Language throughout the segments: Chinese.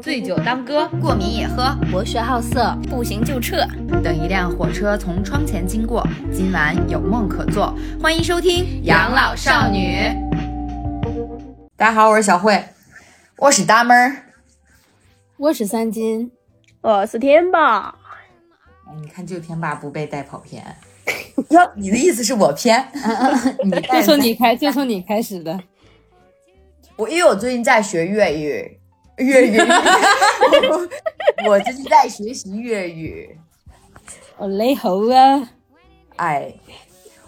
醉酒当歌，过敏也喝，博学好色，不行就撤。等一辆火车从窗前经过，今晚有梦可做。欢迎收听《养老少女》。大家好，我是小慧，我是大妹儿，我是三金，我是天霸。你看，就天霸不被带跑偏。哟，你的意思是我偏？你就从你开，就从你开始的。我因为我最近在学粤语，粤语，我这是在学习粤语。我雷猴啊！哎，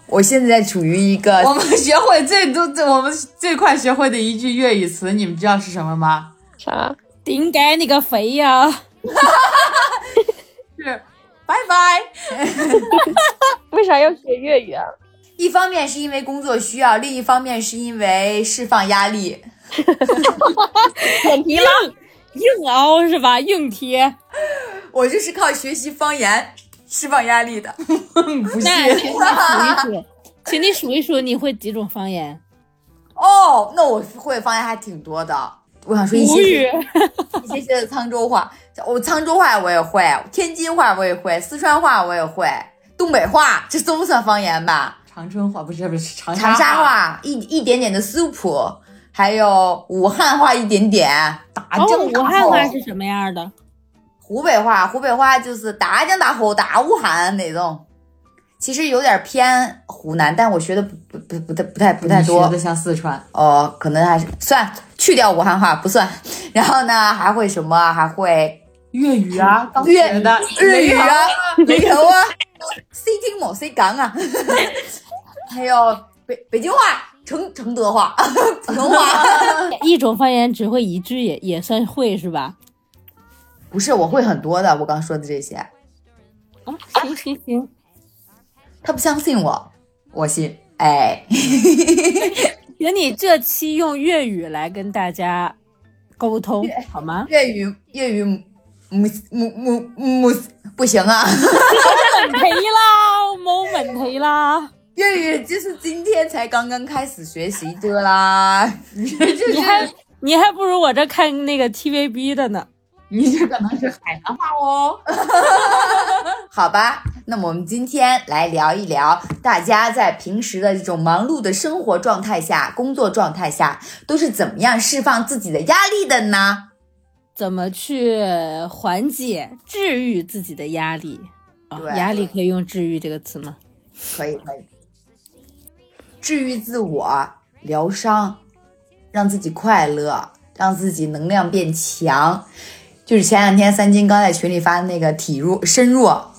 我现在处于一个我们学会最多、我们最快学会的一句粤语词，你们知道是什么吗？啥？顶该你个肥呀！是拜拜。为啥要学粤语啊？一方面是因为工作需要，另一方面是因为释放压力。点题了，硬凹是吧？硬贴。我就是靠学习方言释放压力的。不那是，请你数一数，请你数一数，你会几种方言？哦，那我会方言还挺多的。我想说一些。一些些的沧州话，我沧州话我也会，天津话我也会，四川话我也会，东北话这都算方言吧？长春话不是不是长长沙，话一一点点的苏普，还有武汉话一点点，大哦，江大武汉话河。是什么样的？湖北话，湖北话就是大江大河大武汉那种，其实有点偏湖南，但我学的不不不不太不太不太多你学的。像四川。哦，可能还是算去掉武汉话不算。然后呢，还会什么？还会粤语啊，刚粤语的日语啊，雷头啊，C 听某 C 讲啊，还有北北京话、承承德话、普通话。一种方言只会一句也也算会是吧？不是，我会很多的。我刚说的这些，啊，行行行，他不相信我，我信。哎，请你这期用粤语来跟大家沟通好吗？粤语粤语母母母母不行啊，问题啦，没问题啦。粤语就是今天才刚刚开始学习的啦。你还你还不如我这看那个 TVB 的呢。你这可能是海南话哦。好吧，那么我们今天来聊一聊，大家在平时的这种忙碌的生活状态下、工作状态下，都是怎么样释放自己的压力的呢？怎么去缓解、治愈自己的压力？啊、对压力可以用“治愈”这个词吗？可以，可以，治愈自我，疗伤，让自己快乐，让自己能量变强。就是前两天三金刚在群里发的那个体弱身弱，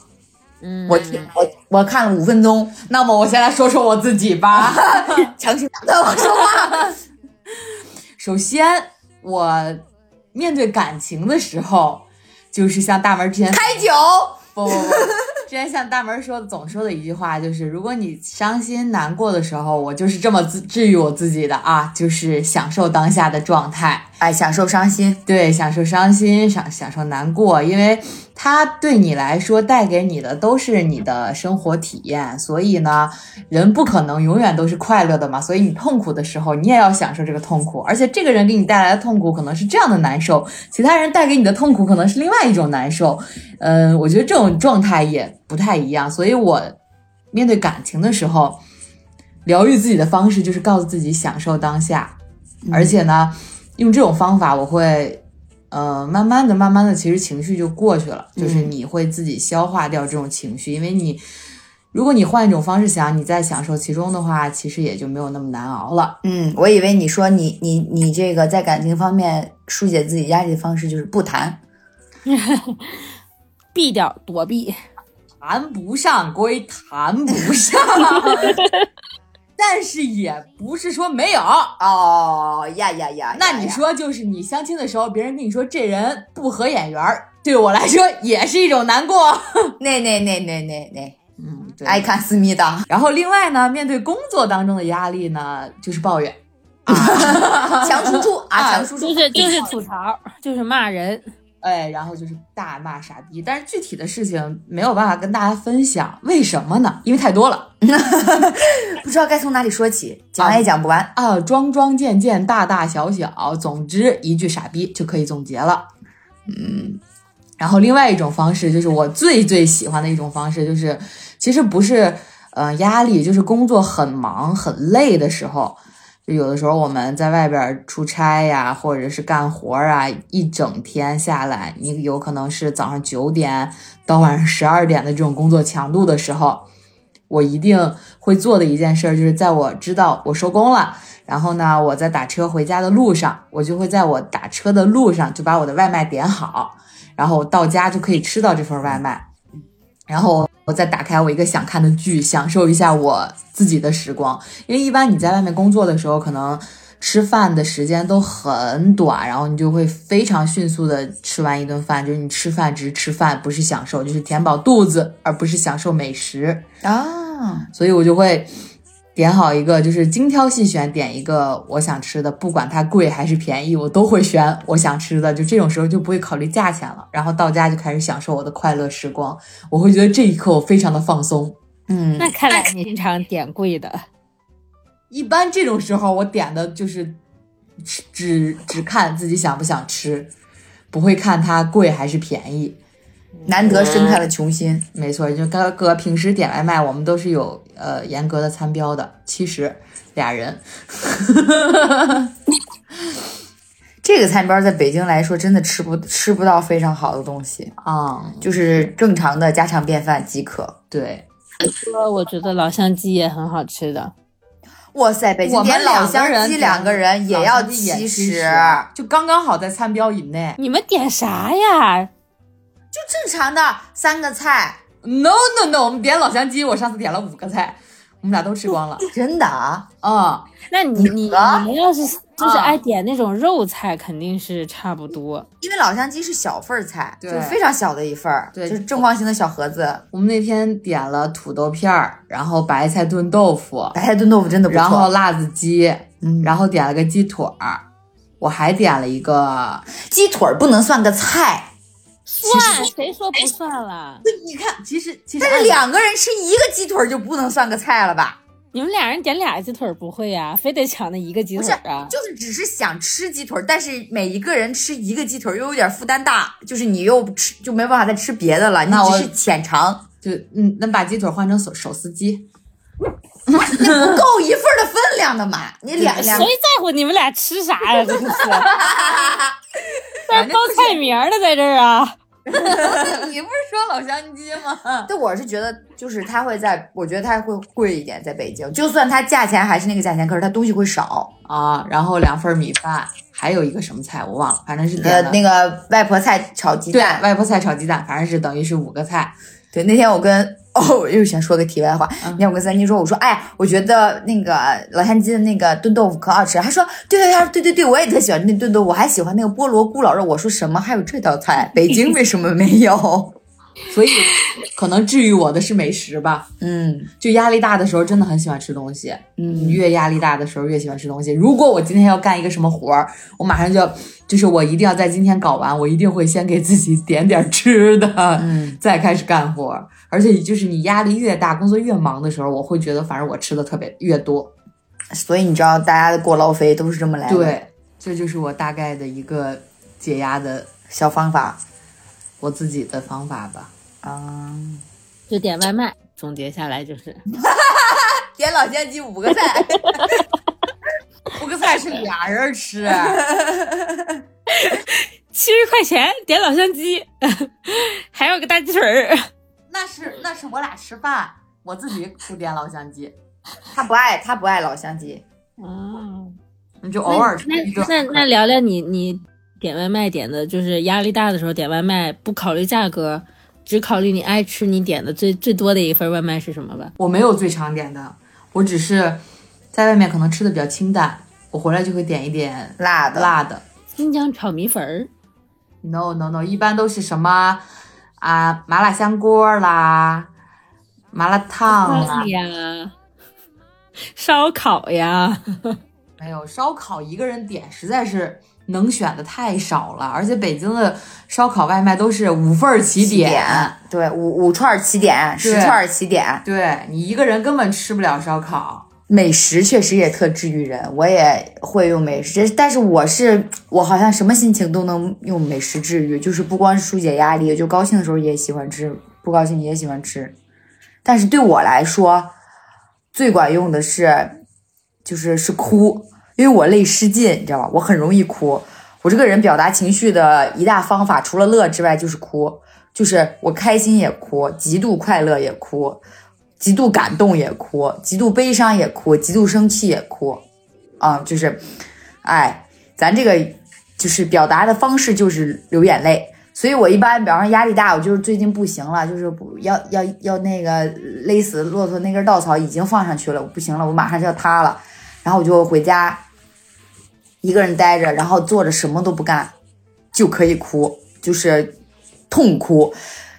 嗯，我听我我看了五分钟，那么我先来说说我自己吧。强行打断我说话。首先，我面对感情的时候，就是像大门之前开酒，不不不，之前像大门说的总说的一句话，就是如果你伤心难过的时候，我就是这么自治愈我自己的啊，就是享受当下的状态。哎，享受伤心。对，享受伤心，享享受难过，因为它对你来说带给你的都是你的生活体验，所以呢，人不可能永远都是快乐的嘛，所以你痛苦的时候，你也要享受这个痛苦，而且这个人给你带来的痛苦可能是这样的难受，其他人带给你的痛苦可能是另外一种难受，嗯，我觉得这种状态也不太一样，所以我面对感情的时候，疗愈自己的方式就是告诉自己享受当下，而且呢。用这种方法，我会，呃，慢慢的、慢慢的，其实情绪就过去了，就是你会自己消化掉这种情绪，因为你，如果你换一种方式想，你再享受其中的话，其实也就没有那么难熬了。嗯，我以为你说你你你这个在感情方面疏解自己压力的方式就是不谈。避掉、躲避。谈不上归谈不上，但是也不是说没有。哦呀呀呀！那你说，就是你相亲的时候，别人跟你说这人不合眼缘儿，对我来说也是一种难过。那那那那那那，嗯，对。爱看思密达。然后另外呢，面对工作当中的压力呢，就是抱怨。强输出啊，强输出 就是就是吐槽，就是骂人。哎，然后就是大骂傻逼，但是具体的事情没有办法跟大家分享，为什么呢？因为太多了 不知道该从哪里说起，讲也讲不完。啊，桩桩件件，大大小小，总之一句傻逼就可以总结了。嗯，然后另外一种方式就是我最最喜欢的一种方式，就是其实不是呃压力，就是工作很忙很累的时候，就有的时候我们在外边出差呀，或者是干活啊，一整天下来，你有可能是早上九点到晚上十二点的这种工作强度的时候，我一定会做的一件事，就是在我知道我收工了。然后呢，我在打车回家的路上，我就会在我打车的路上就把我的外卖点好，然后我到家就可以吃到这份外卖，然后我再打开我一个想看的剧，享受一下我自己的时光。因为一般你在外面工作的时候，可能吃饭的时间都很短，然后你就会非常迅速的吃完一顿饭，就是你吃饭只是吃饭，不是享受，就是填饱肚子，而不是享受美食。啊，所以我就会点好一个，就是精挑细选，点一个我想吃的，不管它贵还是便宜，我都会选我想吃的。就这种时候就不会考虑价钱了，然后到家就开始享受我的快乐时光。我会觉得这一刻我非常的放松。嗯，那看来你经常点贵的。一般这种时候我点的就是只只只看自己想不想吃，不会看它贵还是便宜。难得伸开了穷心。没错，就哥哥平时点外卖，我们都是有呃严格的餐标的，七十俩人。这个餐标在北京来说，真的吃不吃不到非常好的东西，啊、就是正常的家常便饭即可。对，说我觉得老乡鸡也很好吃的，哇塞，北京我们点老乡鸡两个人也要七十十，，就刚刚好在餐标以内。你们点啥呀？就正常的三个菜，No no no，我们点老乡鸡，我上次点了五个菜，我们俩都吃光了。真的啊。啊、那你你你们要是就是啊爱点那种肉菜，肯定是差不多。因为老乡鸡是小份儿菜，对就是非常小的一份儿，对就是正方形的小盒子。我们那天点了土豆片儿，然后白菜炖豆腐，白菜炖豆腐真的不错。然后辣子鸡，嗯然后点了个鸡腿儿，我还点了一个。鸡腿儿不能算个菜，算谁说不算了？你看，其实其实但是两个人吃一个鸡腿就不能算个菜了吧？你们俩人点俩鸡腿不会呀、非得抢那一个鸡不是腿啊？就是只是想吃鸡腿，但是每一个人吃一个鸡腿又有点负担大，就是你又不吃就没办法再吃别的了，你那我只是浅尝，就嗯，那把鸡腿换成手手撕鸡，那不够一份的分量的嘛？你两两谁在乎你们俩吃啥呀？真是，这报菜名儿的在这儿啊！你不是说老乡鸡吗？对，我是觉得就是它会在，我觉得它会贵一点，在北京，就算它价钱还是那个价钱，可是它东西会少。啊，然后两份米饭，还有一个什么菜我忘了，反正是呃点，的那个外婆菜炒鸡对蛋，外婆菜炒鸡蛋，反正是等于是五个菜。对，那天我跟哦，我又想说个题外话。那天我跟三金说，我说，哎，我觉得那个老乡鸡的那个炖豆腐可好吃。他说，对对对对对对，我也特喜欢那炖豆腐，我还喜欢那个菠萝咕老肉。我说什么？还有这道菜？北京为什么没有？所以可能治愈我的是美食吧。嗯就压力大的时候，真的很喜欢吃东西。嗯，越压力大的时候，越喜欢吃东西。如果我今天要干一个什么活儿，我马上就要，就是我一定要在今天搞完，我一定会先给自己点点吃的，嗯，再开始干活儿。而且就是你压力越大，工作越忙的时候，我会觉得反正我吃的特别越多。所以你知道，大家的过劳肥都是这么来的。，对，这就是我大概的一个解压的小方法我自己的方法吧。啊。就点外卖，总结下来就是，点老乡鸡五个菜，五个菜是俩人吃，七十块钱点老乡鸡，还有个大鸡腿儿。那是那是我俩吃饭，我自己不点老乡鸡，他不爱他不爱老乡鸡。嗯，你就偶尔吃那一顿。那那聊聊你你点外卖点的，就是压力大的时候点外卖，不考虑价格，只考虑你爱吃你点的最最多的一份外卖是什么吧？我没有最常点的，我只是在外面可能吃的比较清淡，我回来就会点一点辣的辣的。新疆炒米粉儿，No no no，一般都是什么啊麻辣香锅啦，麻辣烫啦，呀，烧烤呀，没有烧烤一个人点实在是能选的太少了，而且北京的烧烤外卖都是五份儿起起点，对，五五串儿起点，十串儿起点。对你一个人根本吃不了烧烤。美食确实也特治愈人，我也会用美食，但是我是我好像什么心情都能用美食治愈，就是不光是疏解压力，就高兴的时候也喜欢吃，不高兴也喜欢吃。但是对我来说，最管用的是就是是哭，因为我泪失禁，你知道吧？我很容易哭。我这个人表达情绪的一大方法，除了乐之外就是哭，就是我开心也哭，极度快乐也哭。极度感动也哭，极度悲伤也哭，极度生气也哭，啊，就是，哎，咱这个就是表达的方式就是流眼泪，所以我一般，比方说压力大，我就是最近不行了，就是要要要那个勒死骆驼那根稻草已经放上去了，不行了，我马上就要塌了，然后我就回家一个人待着，然后坐着什么都不干就可以哭，就是痛哭。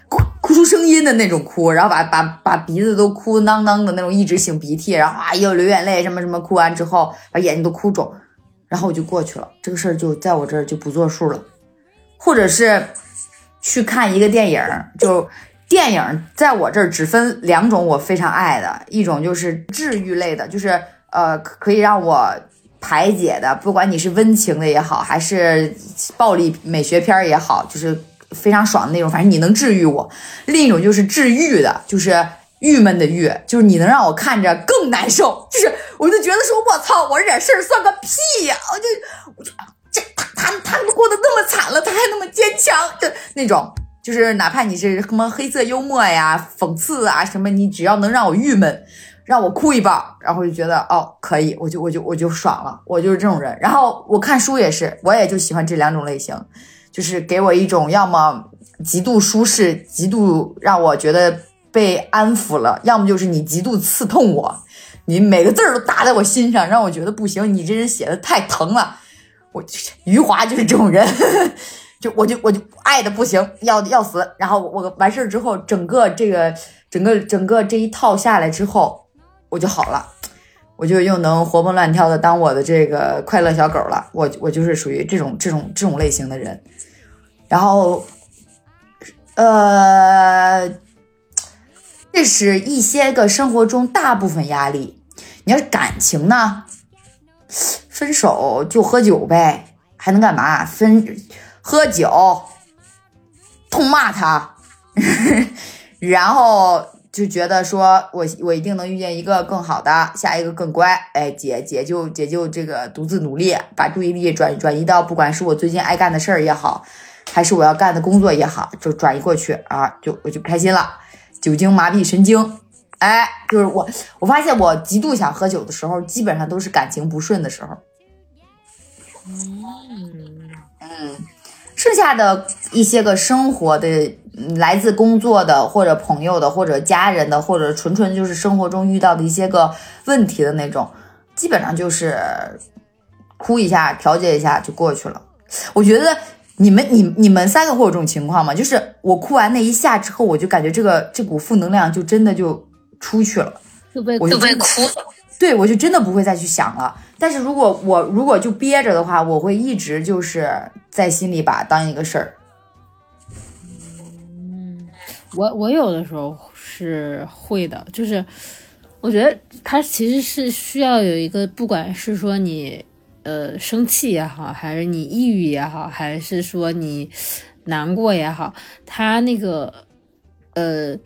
哭哭出声音的那种哭，然后把把把鼻子都哭囔囔的那种，一直擤鼻涕，然后啊又流眼泪，什么什么，哭完之后把眼睛都哭肿，然后我就过去了，这个事儿就在我这儿就不作数了。或者是去看一个电影，就电影在我这儿只分两种，我非常爱的一种就是治愈类的，就是呃可以让我排解的，不管你是温情的也好，还是暴力美学片也好，就是。非常爽的那种，反正你能治愈我。另一种就是治愈的，就是郁闷的郁，就是你能让我看着更难受。就是我就觉得说，我操，我惹事儿算个屁呀！我就我就这他他他们过得那么惨了，他还那么坚强就那种。就是哪怕你是什么黑色幽默呀、讽刺啊什么，你只要能让我郁闷，让我哭一半，然后就觉得哦可以，我就我就我就爽了。我就是这种人。然后我看书也是，我也就喜欢这两种类型。就是给我一种要么极度舒适，极度让我觉得被安抚了；要么就是你极度刺痛我，你每个字儿都打在我心上，让我觉得不行，你这人写的太疼了。我余华就是这种人，就我就我就爱的不行，要要死。然后我完事儿之后，整个这个整个整个这一套下来之后，我就好了，我就又能活蹦乱跳的当我的这个快乐小狗了。我我就是属于这种这种这种类型的人。然后，呃，这是一些个生活中大部分压力。你要是感情呢，分手就喝酒呗，还能干嘛？分喝酒，痛骂他，然后就觉得说我我一定能遇见一个更好的，下一个更乖。哎，姐姐就姐就这个独自努力，把注意力转转移到不管是我最近爱干的事儿也好。还是我要干的工作也好，就转移过去啊，就我就不开心了。酒精麻痹神经，哎，就是我，我发现我极度想喝酒的时候，基本上都是感情不顺的时候。嗯，剩下的一些个生活的，来自工作的，或者朋友的，或者家人的，或者纯纯就是生活中遇到的一些个问题的那种，基本上就是哭一下，调节一下就过去了。我觉得。你们你你们三个会有这种情况吗？就是我哭完那一下之后，我就感觉这个这股负能量就真的就出去了，就被就被哭，对我就真的不会再去想了。但是如果我如果就憋着的话，我会一直就是在心里把当一个事儿。嗯，我我有的时候是会的，就是我觉得他其实是需要有一个，不管是说你。呃，生气也好，还是你抑郁也好，还是说你难过也好，他那个，呃，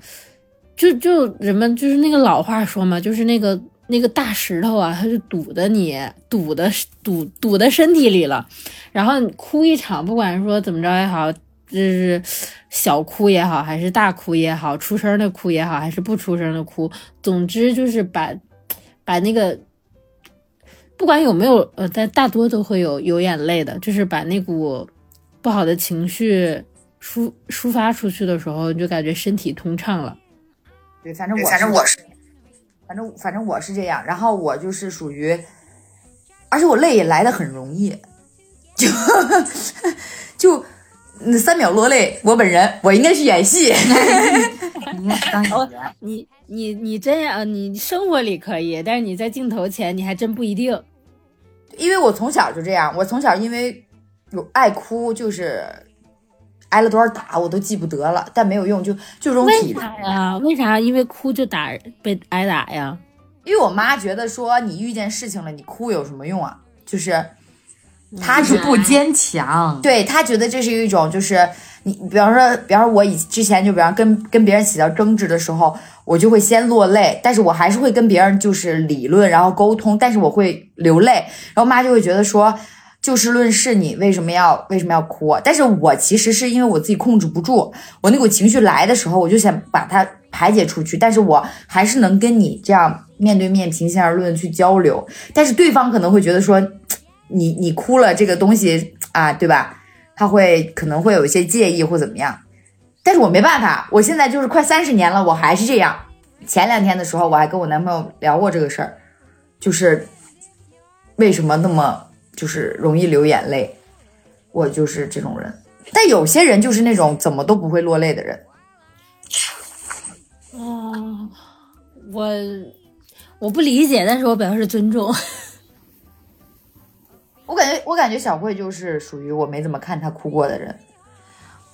就就人们就是那个老话说嘛，就是那个那个大石头啊，它就堵的你堵的堵堵的身体里了。然后你哭一场，不管说怎么着也好，就是小哭也好，还是大哭也好，出声的哭也好，还是不出声的哭，总之就是把把那个。不管有没有，呃，但大多都会有有眼泪的，就是把那股不好的情绪抒抒发出去的时候，你就感觉身体通畅了。对，反正我反正我是，反正反正我是这样。然后我就是属于，而且我累也来的很容易，就就三秒落泪。我本人我应该是演戏，应该是当演员。你你你这样，你生活里可以，但是你在镜头前，你还真不一定。因为我从小就这样，我从小因为有爱哭，就是挨了多少打我都记不得了，但没有用，就就这种体质呀。为啥？因为哭就打被挨打呀？因为我妈觉得说你遇见事情了，你哭有什么用啊？就是她就是不坚强。对她觉得这是一种，就是你，比方说，比方说我以之前就比方跟跟别人起到争执的时候，我就会先落泪，但是我还是会跟别人就是理论，然后沟通，但是我会流泪，然后妈就会觉得说。就事论事，你为什么要为什么要哭？但是我其实是因为我自己控制不住，我那股情绪来的时候，我就想把它排解出去，但是我还是能跟你这样面对面平心而论去交流。但是对方可能会觉得说，你你哭了这个东西啊，对吧？他会可能会有一些介意或怎么样。但是我没办法，我现在就是快三十年了，我还是这样。前两天的时候，我还跟我男朋友聊过这个事儿，就是为什么那么。就是容易流眼泪，我就是这种人。但有些人就是那种怎么都不会落泪的人。哦，我我不理解，但是我表示尊重。我感觉，我感觉小慧就是属于我没怎么看她哭过的人。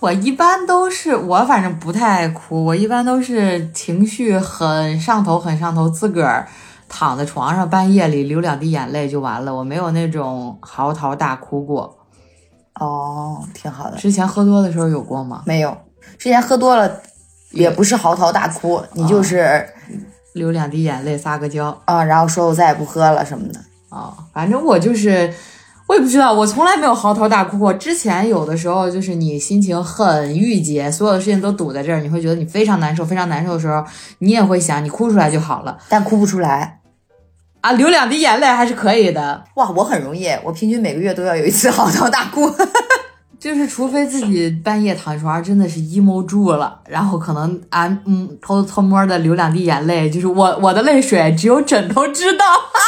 我一般都是我反正不太爱哭，我一般都是情绪很上头，很上头，自个儿。躺在床上，半夜里流两滴眼泪就完了。我没有那种嚎啕大哭过。哦，挺好的。之前喝多的时候有过吗？没有，之前喝多了也不是嚎啕大哭，你就是流两滴眼泪，撒个娇啊，然后说我再也不喝了什么的啊。反正我就是，我也不知道，我从来没有嚎啕大哭过。之前有的时候就是你心情很郁结，所有的事情都堵在这儿，你会觉得你非常难受，非常难受的时候，你也会想你哭出来就好了，但哭不出来。啊，流两滴眼泪还是可以的哇！我很容易，我平均每个月都要有一次嚎啕大哭，就是除非自己半夜躺床上真的是 emo 住了，然后可能啊嗯偷偷摸的流两滴眼泪，就是我我的泪水只有枕头知道啊，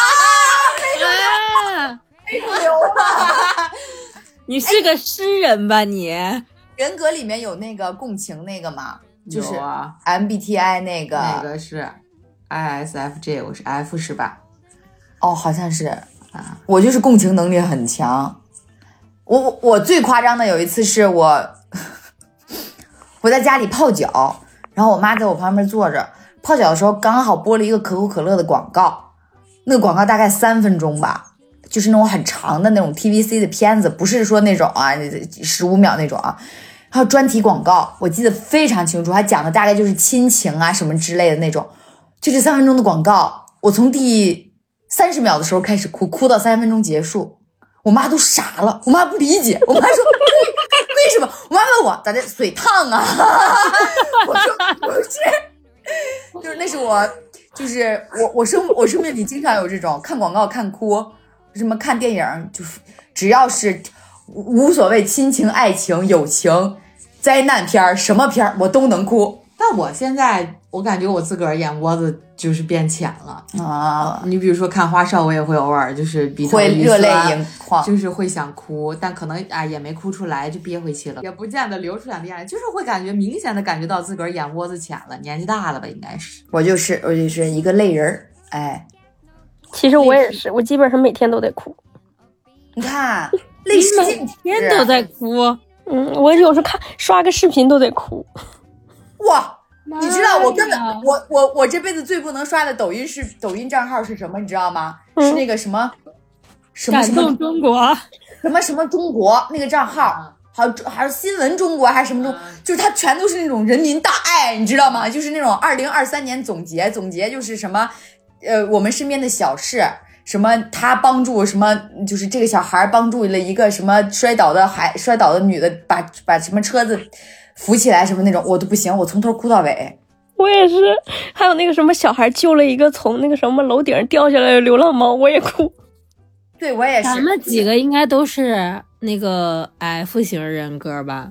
没流啊！你是个诗人吧你？人格里面有那个共情那个吗？就是 MBTI 那个，那个是 ISFJ，我是 F 是吧？哦，好像是啊，我就是共情能力很强。我我我最夸张的有一次是我 我在家里泡脚，然后我妈在我旁边坐着泡脚的时候，刚好播了一个可口可乐的广告，那个广告大概三分钟吧，就是那种很长的那种 TVC 的片子，不是说那种啊十五秒那种啊，还有专题广告，我记得非常清楚，还讲的大概就是亲情啊什么之类的那种，就这三分钟的广告，我从第。三十秒的时候开始哭，哭到三分钟结束，我妈都傻了。我妈不理解，我妈说 为什么？我妈问我咋的？水烫啊？我说不是，就是那是我，就是我我生我生命里经常有这种看广告看哭，什么看电影，就是只要是无所谓亲情、爱情、友情、灾难片儿什么片儿我都能哭。但我现在我感觉我自个儿眼窝子就是变浅了啊！你比如说看花少，我也会偶尔就是鼻头会热泪盈眶，就是会想哭，但可能啊也没哭出来，就憋回去了，也不见得流出两滴眼泪，就是会感觉明显的感觉到自个儿眼窝子浅了，年纪大了吧，应该是。我就是我就是一个泪人儿，哎，其实我也是，我基本上每天都得哭。你看，泪湿每天都在哭。嗯，我有时候看刷个视频都得哭。哇，你知道我根本我我我这辈子最不能刷的抖音是抖音账号是什么？你知道吗？是那个什么什么什么中国什么什么中国那个账号，好还是新闻中国还是什么中？就是它全都是那种人民大爱，你知道吗？就是那种二零二三年总结总结，就是什么呃我们身边的小事，什么他帮助什么，就是这个小孩帮助了一个什么摔倒的孩摔倒的女的，把把什么车子。扶起来什么那种我都不行，我从头哭到尾。我也是，还有那个什么小孩救了一个从那个什么楼顶上掉下来的流浪猫，我也哭。对我也是。咱们几个应该都是那个 F 型人格吧？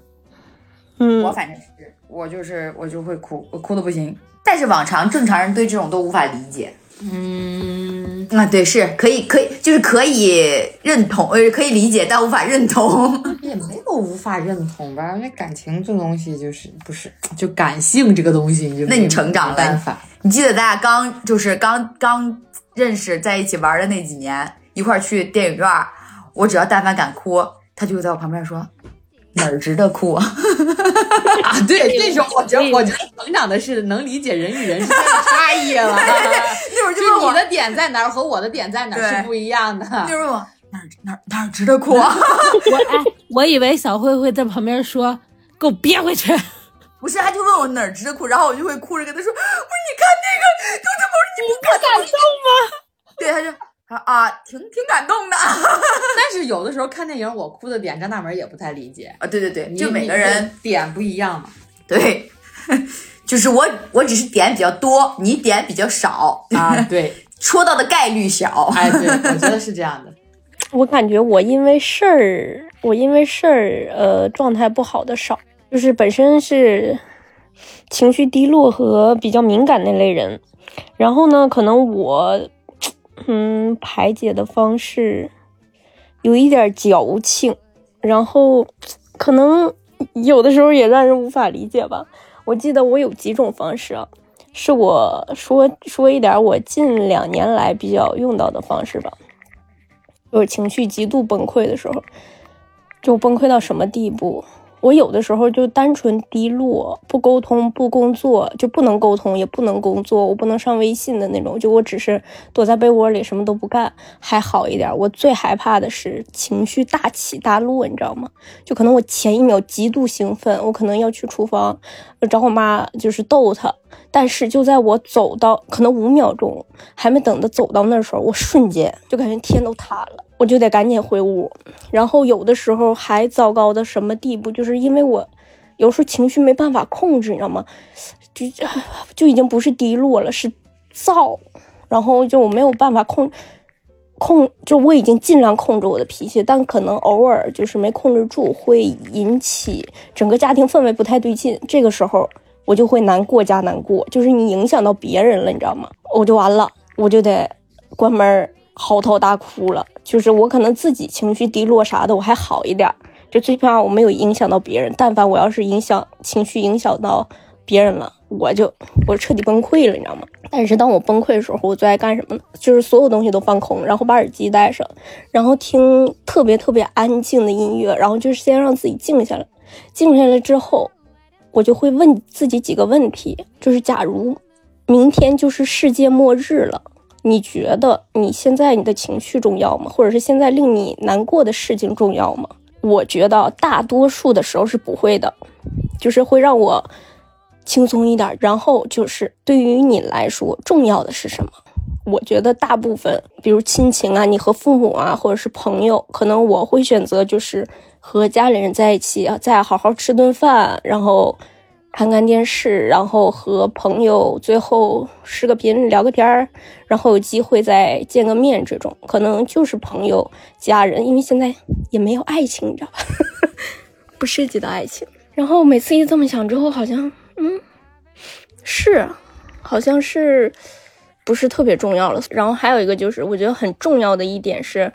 嗯，我反正是，我就是我就会哭，我哭的不行。但是往常正常人对这种都无法理解。嗯，啊，对，是可以，可以，就是可以认同，呃，可以理解，但无法认同，也没有无法认同吧？因为感情这东西就是不是，就感性这个东西，你就那你成长了，你记得咱俩刚就是刚刚认识在一起玩的那几年，一块去电影院，我只要但凡敢哭，他就会在我旁边说：“哪儿值得哭啊？啊，对，这种我觉得，我觉得成长的是能理解人与人之间的差异了。那会儿就是我，你的点在哪儿和我的点在哪儿是不一样的。就是我哪儿哪儿哪儿值得哭啊？我哎，我以为小慧会在旁边说：“给我憋回去。不是，他就问我哪儿值得哭，然后我就会哭着跟他说，不是你看那个，豆豆宝，你不感动吗？对，他就啊啊，挺挺感动的 但是有的时候看电影，我哭的点，张大门也不太理解。啊，对对对，就每个人点不一样嘛。对，就是我我只是点比较多，你点比较少，啊，对，戳到的概率小。哎，对，我觉得是这样的。我感觉我因为事儿，我因为事儿，呃，状态不好的少，就是本身是情绪低落和比较敏感那类人，然后呢，可能我，嗯，排解的方式有一点矫情，然后可能有的时候也让人无法理解吧。我记得我有几种方式啊，是我说说一点我近两年来比较用到的方式吧。就是情绪极度崩溃的时候，就崩溃到什么地步？我有的时候就单纯低落，不沟通、不工作，就不能沟通，也不能工作，我不能上微信的那种。就我只是躲在被窝里什么都不干，还好一点。我最害怕的是情绪大起大落，你知道吗？就可能我前一秒极度兴奋，我可能要去厨房找我妈，就是逗她。但是就在我走到可能五秒钟还没等他走到那时候，我瞬间就感觉天都塌了，我就得赶紧回屋。然后有的时候还糟糕到什么地步，就是因为我有时候情绪没办法控制，你知道吗？就就已经不是低落了，是躁，然后就我没有办法控控，就我已经尽量控制我的脾气，但可能偶尔就是没控制住，会引起整个家庭氛围不太对劲。这个时候。我就会难过加难过，就是你影响到别人了，你知道吗？我就完了，我就得关门嚎啕大哭了。就是我可能自己情绪低落啥的，我还好一点，就最起码我没有影响到别人。但凡我要是影响情绪影响到别人了，我就我彻底崩溃了，你知道吗？但是当我崩溃的时候，我最爱干什么呢？就是所有东西都放空，然后把耳机戴上，然后听特别特别安静的音乐，然后就是先让自己静下来。静下来之后。我就会问自己几个问题，就是假如明天就是世界末日了，你觉得你现在你的情绪重要吗？或者是现在令你难过的事情重要吗？我觉得大多数的时候是不会的，就是会让我轻松一点。然后就是对于你来说重要的是什么？我觉得大部分，比如亲情啊，你和父母啊，或者是朋友，可能我会选择就是和家里人在一起，再好好吃顿饭，然后看看电视，然后和朋友最后视个频聊个天儿，然后有机会再见个面，这种可能就是朋友、家人，因为现在也没有爱情，你知道吧？不涉及到爱情。然后每次一这么想之后，好像嗯，是，好像是。不是特别重要了。然后还有一个就是，我觉得很重要的一点是，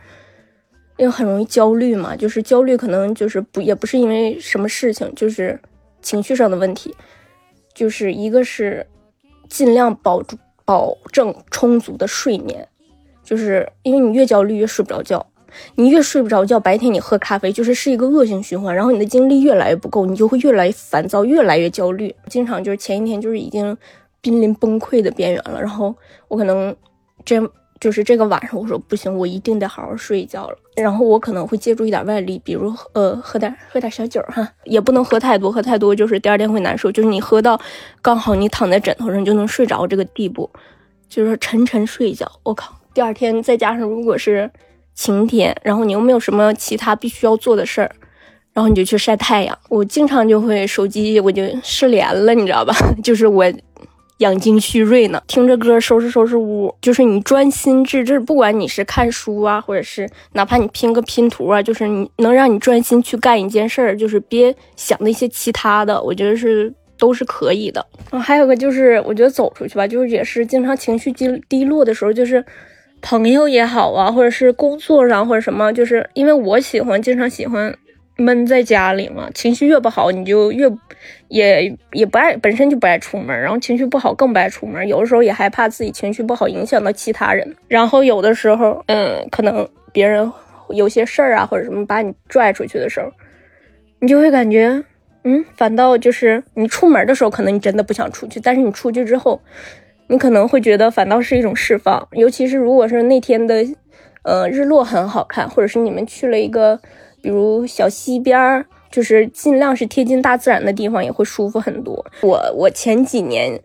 因为很容易焦虑嘛，就是焦虑可能就是不也不是因为什么事情，就是情绪上的问题。就是一个是尽量保住保证充足的睡眠，就是因为你越焦虑越睡不着觉，你越睡不着觉，白天你喝咖啡就是是一个恶性循环，然后你的精力越来越不够，你就会越来越烦躁，越来越焦虑。经常就是前一天就是已经。濒临崩溃的边缘了，然后我可能这就是这个晚上，我说不行，我一定得好好睡一觉了。然后我可能会借助一点外力，比如呃喝点喝点小酒哈，也不能喝太多，喝太多就是第二天会难受。就是你喝到刚好你躺在枕头上就能睡着这个地步，就是沉沉睡一觉。我靠，第二天再加上如果是晴天，然后你又没有什么其他必须要做的事儿，然后你就去晒太阳。我经常就会手机我就失联了，你知道吧？就是我。养精蓄锐呢，听着歌收拾收拾屋，就是你专心致志。不管你是看书啊，或者是哪怕你拼个拼图啊，就是你能让你专心去干一件事儿，就是别想那些其他的，我觉得是都是可以的。啊，还有个就是，我觉得走出去吧，就是也是经常情绪低低落的时候，就是朋友也好啊，或者是工作上或者什么，就是因为我喜欢经常喜欢。闷在家里嘛，情绪越不好，你就越也也不爱，本身就不爱出门，然后情绪不好更不爱出门。有的时候也害怕自己情绪不好影响到其他人，然后有的时候，嗯，可能别人有些事儿啊或者什么把你拽出去的时候，你就会感觉，嗯，反倒就是你出门的时候，可能你真的不想出去，但是你出去之后，你可能会觉得反倒是一种释放。尤其是如果是那天的，呃，日落很好看，或者是你们去了一个，比如小溪边儿，就是尽量是贴近大自然的地方，也会舒服很多。我我前几年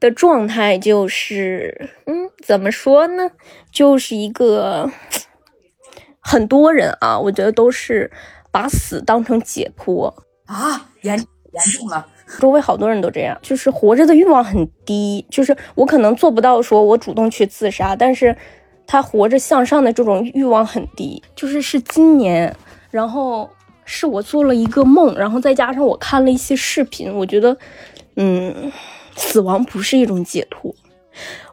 的状态就是，嗯，怎么说呢，就是一个。很多人啊，我觉得都是把死当成解脱，啊，严严重了。周围好多人都这样，就是活着的欲望很低，就是我可能做不到说我主动去自杀，但是他活着向上的这种欲望很低。就是是今年，然后是我做了一个梦，然后再加上我看了一些视频，我觉得，嗯，死亡不是一种解脱。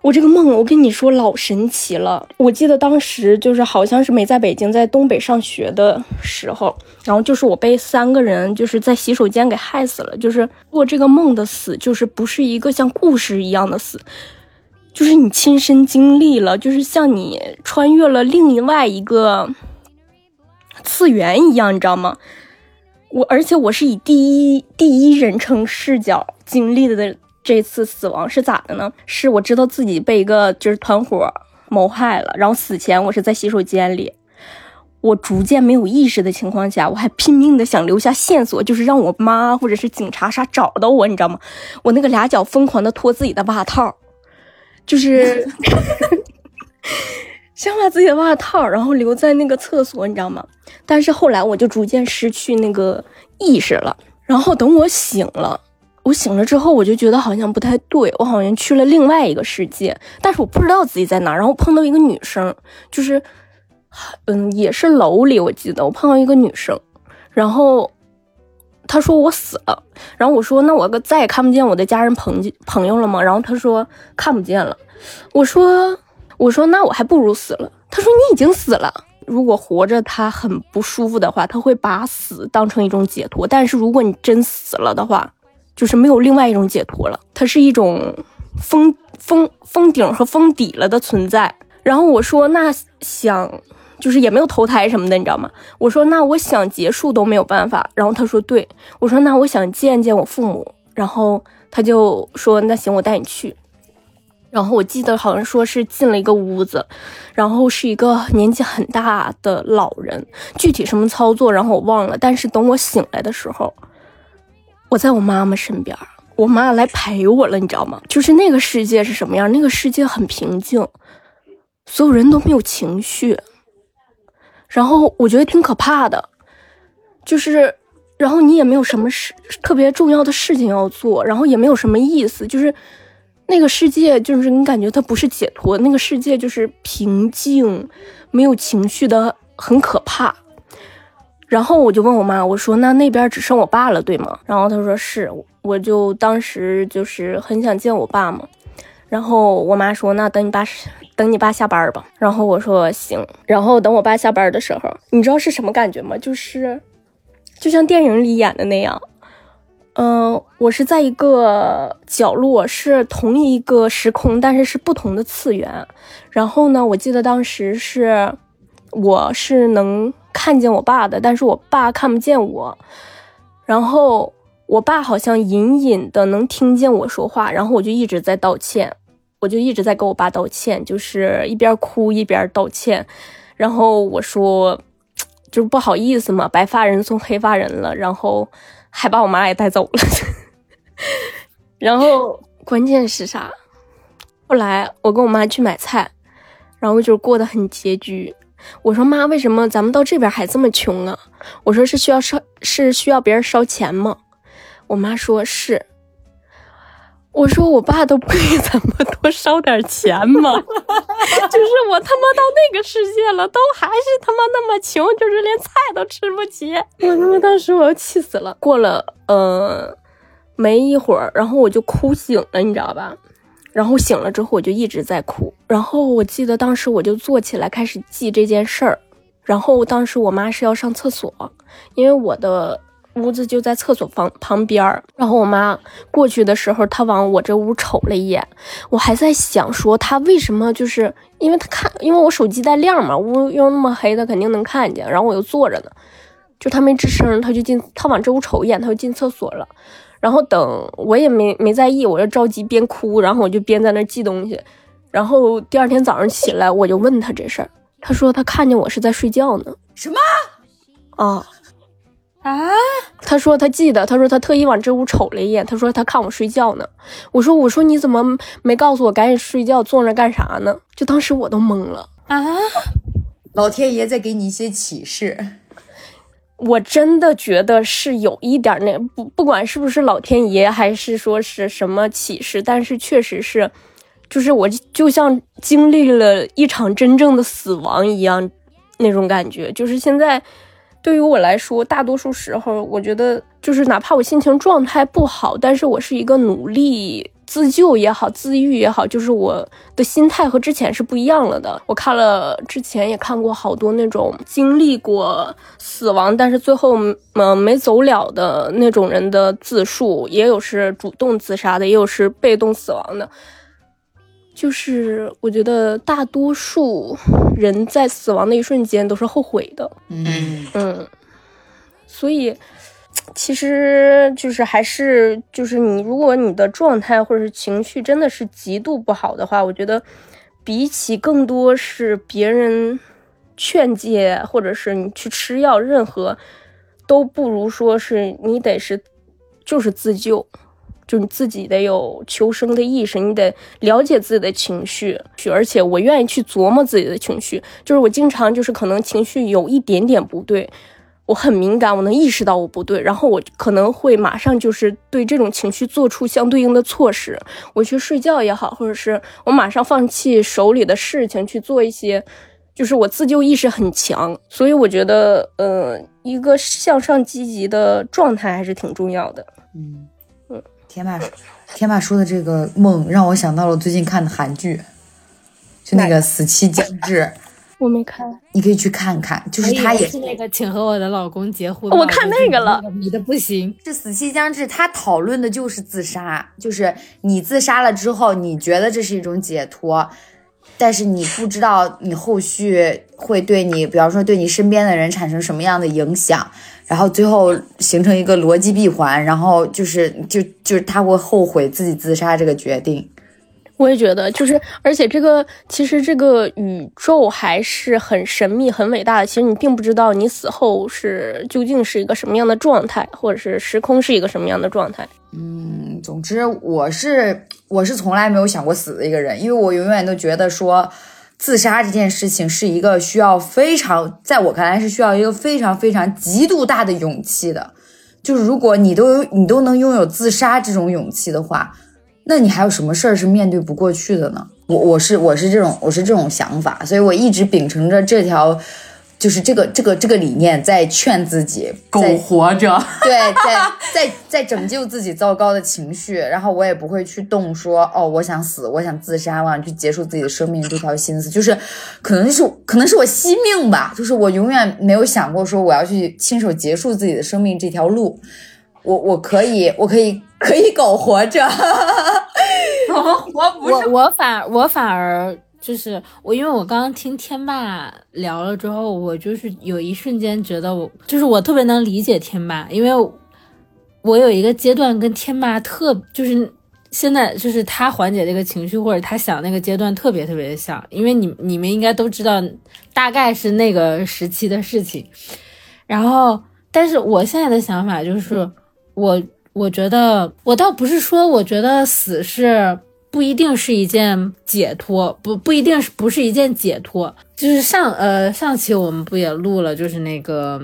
我这个梦，我跟你说老神奇了。我记得当时就是好像是没在北京，在东北上学的时候，然后就是我被三个人就是在洗手间给害死了。就是做这个梦的死，就是不是一个像故事一样的死，就是你亲身经历了，就是像你穿越了另外一个次元一样，你知道吗？我而且我是以第一第一人称视角经历的。这次死亡是咋的呢？是我知道自己被一个就是团伙谋害了，然后死前我是在洗手间里，我逐渐没有意识的情况下，我还拼命的想留下线索，就是让我妈或者是警察啥找到我，你知道吗？我那个俩脚疯狂的脱自己的袜套，就是想把自己的袜套，然后留在那个厕所，你知道吗？但是后来我就逐渐失去那个意识了，然后等我醒了。我醒了之后，我就觉得好像不太对，我好像去了另外一个世界，但是我不知道自己在哪。然后碰到一个女生，就是，嗯，也是楼里，我记得我碰到一个女生，然后她说我死了，然后我说那我再也看不见我的家人朋朋友了吗？然后她说看不见了，我说我说那我还不如死了。他说你已经死了，如果活着他很不舒服的话，他会把死当成一种解脱，但是如果你真死了的话。就是没有另外一种解脱了，它是一种封封封顶和封底了的存在。然后我说那想就是也没有投胎什么的，你知道吗？我说那我想结束都没有办法。然后他说对，我说那我想见见我父母。然后他就说那行，我带你去。然后我记得好像说是进了一个屋子，然后是一个年纪很大的老人，具体什么操作然后我忘了。但是等我醒来的时候。我在我妈妈身边，我妈来陪我了，你知道吗？就是那个世界是什么样？那个世界很平静，所有人都没有情绪，然后我觉得挺可怕的，就是，然后你也没有什么事特别重要的事情要做，然后也没有什么意思，就是那个世界，就是你感觉它不是解脱，那个世界就是平静，没有情绪的，很可怕。然后我就问我妈，我说那那边只剩我爸了，对吗？然后她说是，我就当时就是很想见我爸嘛。然后我妈说那等你爸等你爸下班吧。然后我说行。然后等我爸下班的时候，你知道是什么感觉吗？就是就像电影里演的那样，嗯、我是在一个角落，是同一个时空，但是是不同的次元。然后呢，我记得当时是我是能。看见我爸的，但是我爸看不见我。然后我爸好像隐隐的能听见我说话，然后我就一直在道歉，我就一直在给我爸道歉，就是一边哭一边道歉。然后我说，就是不好意思嘛，白发人送黑发人了，然后还把我妈也带走了。然后关键是啥？后来我跟我妈去买菜，然后就过得很拮据。我说妈，为什么咱们到这边还这么穷啊？我说是需要烧，是需要别人烧钱吗？我妈说是。我说我爸都不给咱们多烧点钱吗？就是我他妈到那个世界了，都还是他妈那么穷，就是连菜都吃不起。我他妈当时我要气死了。过了呃没一会儿，然后我就哭醒了，你知道吧？然后醒了之后，我就一直在哭。然后我记得当时我就坐起来开始记这件事儿。然后当时我妈是要上厕所，因为我的屋子就在厕所房旁边儿。然后我妈过去的时候，她往我这屋瞅了一眼。我还在想说，她为什么就是因为她看，因为我手机带亮嘛，屋又那么黑，她肯定能看见。然后我又坐着呢，就她没吱声，她就进，她往这屋瞅一眼，她就进厕所了。然后等我也没没在意，我就着急边哭，然后我就边在那记东西。然后第二天早上起来，我就问她这事儿，他说她看见我是在睡觉呢。什么？啊啊！他说他记得，他说他特意往这屋瞅了一眼，他说他看我睡觉呢。我说我说你怎么没告诉我赶紧睡觉，坐那干啥呢？就当时我都懵了啊！老天爷在给你一些启示。我真的觉得是有一点那不不管是不是老天爷还是说是什么启示，但是确实是，就是我就像经历了一场真正的死亡一样那种感觉。就是现在对于我来说，大多数时候我觉得就是哪怕我心情状态不好，但是我是一个努力。自救也好，自愈也好，就是我的心态和之前是不一样了的。我看了之前也看过好多那种经历过死亡，但是最后嗯没走了的那种人的自述，也有是主动自杀的，也有是被动死亡的。就是我觉得大多数人在死亡的一瞬间都是后悔的。嗯嗯，所以。其实就是还是就是你，如果你的状态或者是情绪真的是极度不好的话，我觉得比起更多是别人劝诫，或者是你去吃药，任何都不如说是你得是就是自救，就你自己得有求生的意识，你得了解自己的情绪，而且我愿意去琢磨自己的情绪，就是我经常就是可能情绪有一点点不对。我很敏感，我能意识到我不对，然后我可能会马上就是对这种情绪做出相对应的措施。我去睡觉也好，或者是我马上放弃手里的事情去做一些，就是我自救意识很强。所以我觉得，呃，一个向上积极的状态还是挺重要的。嗯，天霸天霸说的这个梦让我想到了最近看的韩剧，就那个《死期将至 》。我没看，你可以去看看，就是他也是那个请和我的老公结婚，我看那个了，迷的不行。是死期将至，他讨论的就是自杀，就是你自杀了之后，你觉得这是一种解脱，但是你不知道你后续会对你，比方说对你身边的人产生什么样的影响，然后最后形成一个逻辑闭环，然后就是就就是他会后悔自己自杀这个决定。我也觉得，就是，而且这个其实这个宇宙还是很神秘、很伟大的。其实你并不知道你死后是究竟是一个什么样的状态，或者是时空是一个什么样的状态。嗯，总之我是我是从来没有想过死的一个人，因为我永远都觉得说自杀这件事情是一个需要非常，在我看来是需要一个非常非常极度大的勇气的。就是如果你都你都能拥有自杀这种勇气的话。那你还有什么事儿是面对不过去的呢？我我是我是这种我是这种想法，所以我一直秉承着这条，就是这个这个这个理念，在劝自己，苟活着，对，在在在拯救自己糟糕的情绪，然后我也不会去动说哦，我想死，我想自杀，我想去结束自己的生命这条心思，就是可能是可能是我惜命吧，就是我永远没有想过说我要去亲手结束自己的生命这条路，我我可以我可以。可以苟活着，活不是我，我反我反而就是我，因为我刚刚听天霸聊了之后，我就是有一瞬间觉得我就是我特别能理解天霸，因为我有一个阶段跟天霸特就是现在就是他缓解这个情绪或者他想那个阶段特别特别的像，因为你你们应该都知道大概是那个时期的事情，然后但是我现在的想法就是我。我觉得，我倒不是说，我觉得死是不一定是一件解脱，不不一定是不是一件解脱。就是上呃上期我们不也录了，就是那个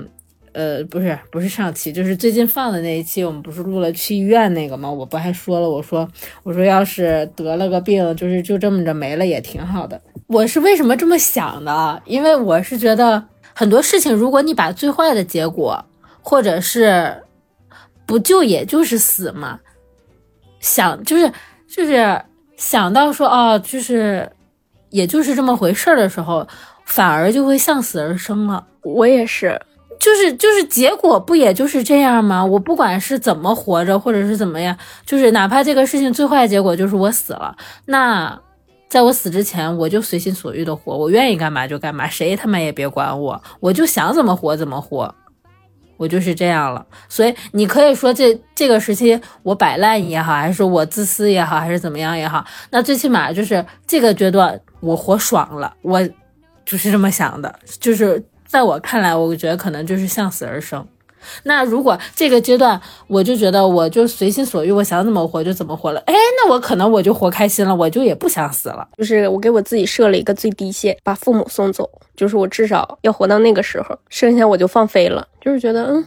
呃不是不是上期，就是最近放的那一期，我们不是录了去医院那个吗？我不还说了，我说我说要是得了个病，就是就这么着没了也挺好的。我是为什么这么想的？因为我是觉得很多事情，如果你把最坏的结果，或者是。不就也就是死嘛？想就是就是想到说哦，就是也就是这么回事儿的时候，反而就会向死而生了。我也是，就是就是结果不也就是这样吗？我不管是怎么活着，或者是怎么样，就是哪怕这个事情最坏的结果就是我死了，那在我死之前，我就随心所欲的活，我愿意干嘛就干嘛，谁他妈也别管我，我就想怎么活怎么活。我就是这样了。所以你可以说这这个时期我摆烂也好，还是说我自私也好，还是怎么样也好，那最起码就是这个阶段我活爽了，我就是这么想的。就是在我看来，我觉得可能就是向死而生。那如果这个阶段我就觉得我就随心所欲，我想怎么活就怎么活了，哎，那我可能我就活开心了，我就也不想死了。就是我给我自己设了一个最低限，把父母送走，就是我至少要活到那个时候，剩下我就放飞了。就是觉得嗯，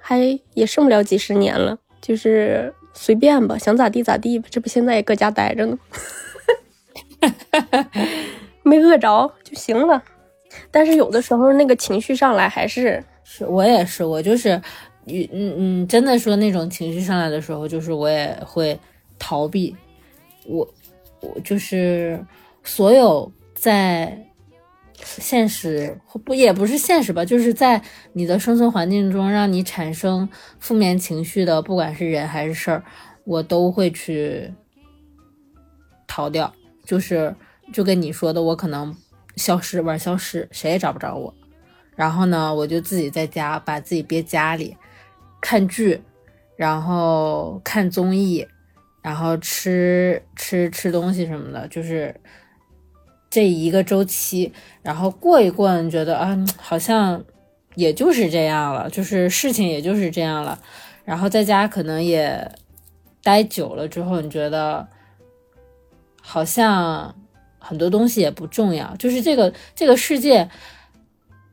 还也剩不了几十年了，就是随便吧，想咋地咋地吧。这不现在也搁家待着呢，没饿着就行了。但是有的时候那个情绪上来还是。是我也是，我就是，嗯嗯，真的说那种情绪上来的时候，就是我也会逃避。我我就是所有在现实不也不是现实吧，就是在你的生存环境中让你产生负面情绪的，不管是人还是事儿，我都会去逃掉。就是就跟你说的，我可能消失玩消失，谁也找不着我。然后呢，我就自己在家把自己憋家里，看剧，然后看综艺，然后吃吃吃东西什么的，就是这一个周期。然后过一过，你觉得啊，好像也就是这样了，就是事情也就是这样了。然后在家可能也待久了之后，你觉得好像很多东西也不重要，就是这个这个世界。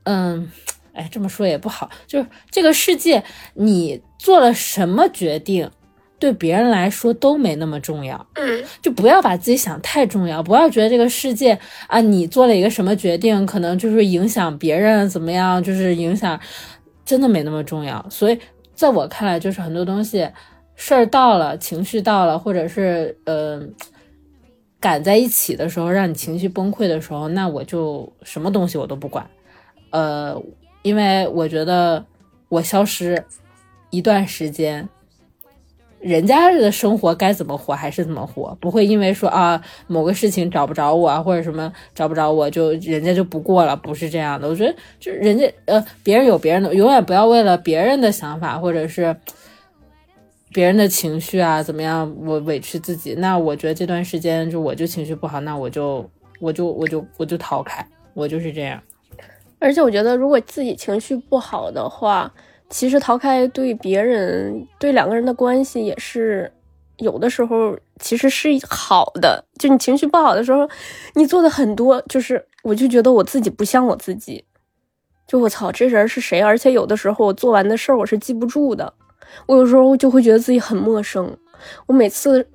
嗯，哎，这么说也不好，就是这个世界，你做了什么决定，对别人来说都没那么重要。嗯，就不要把自己想太重要，不要觉得这个世界啊，你做了一个什么决定，可能就是影响别人怎么样，就是影响，真的没那么重要。所以在我看来，就是很多东西，事儿到了，情绪到了，或者是嗯，赶在一起的时候，让你情绪崩溃的时候，那我就什么东西我都不管。呃，因为我觉得我消失一段时间，人家的生活该怎么活还是怎么活，不会因为说啊某个事情找不着我啊或者什么找不着我就人家就不过了，不是这样的。我觉得就人家呃别人有别人的，永远不要为了别人的想法或者是别人的情绪啊怎么样，我委屈自己。那我觉得这段时间就我就情绪不好，那我就我就我就我就逃开，我就是这样。而且我觉得，如果自己情绪不好的话，其实逃开对别人、对两个人的关系也是有的时候其实是好的。就你情绪不好的时候，你做的很多，就是我就觉得我自己不像我自己，就我操，这人是谁？而且有的时候我做完的事儿我是记不住的，我有时候就会觉得自己很陌生。我每次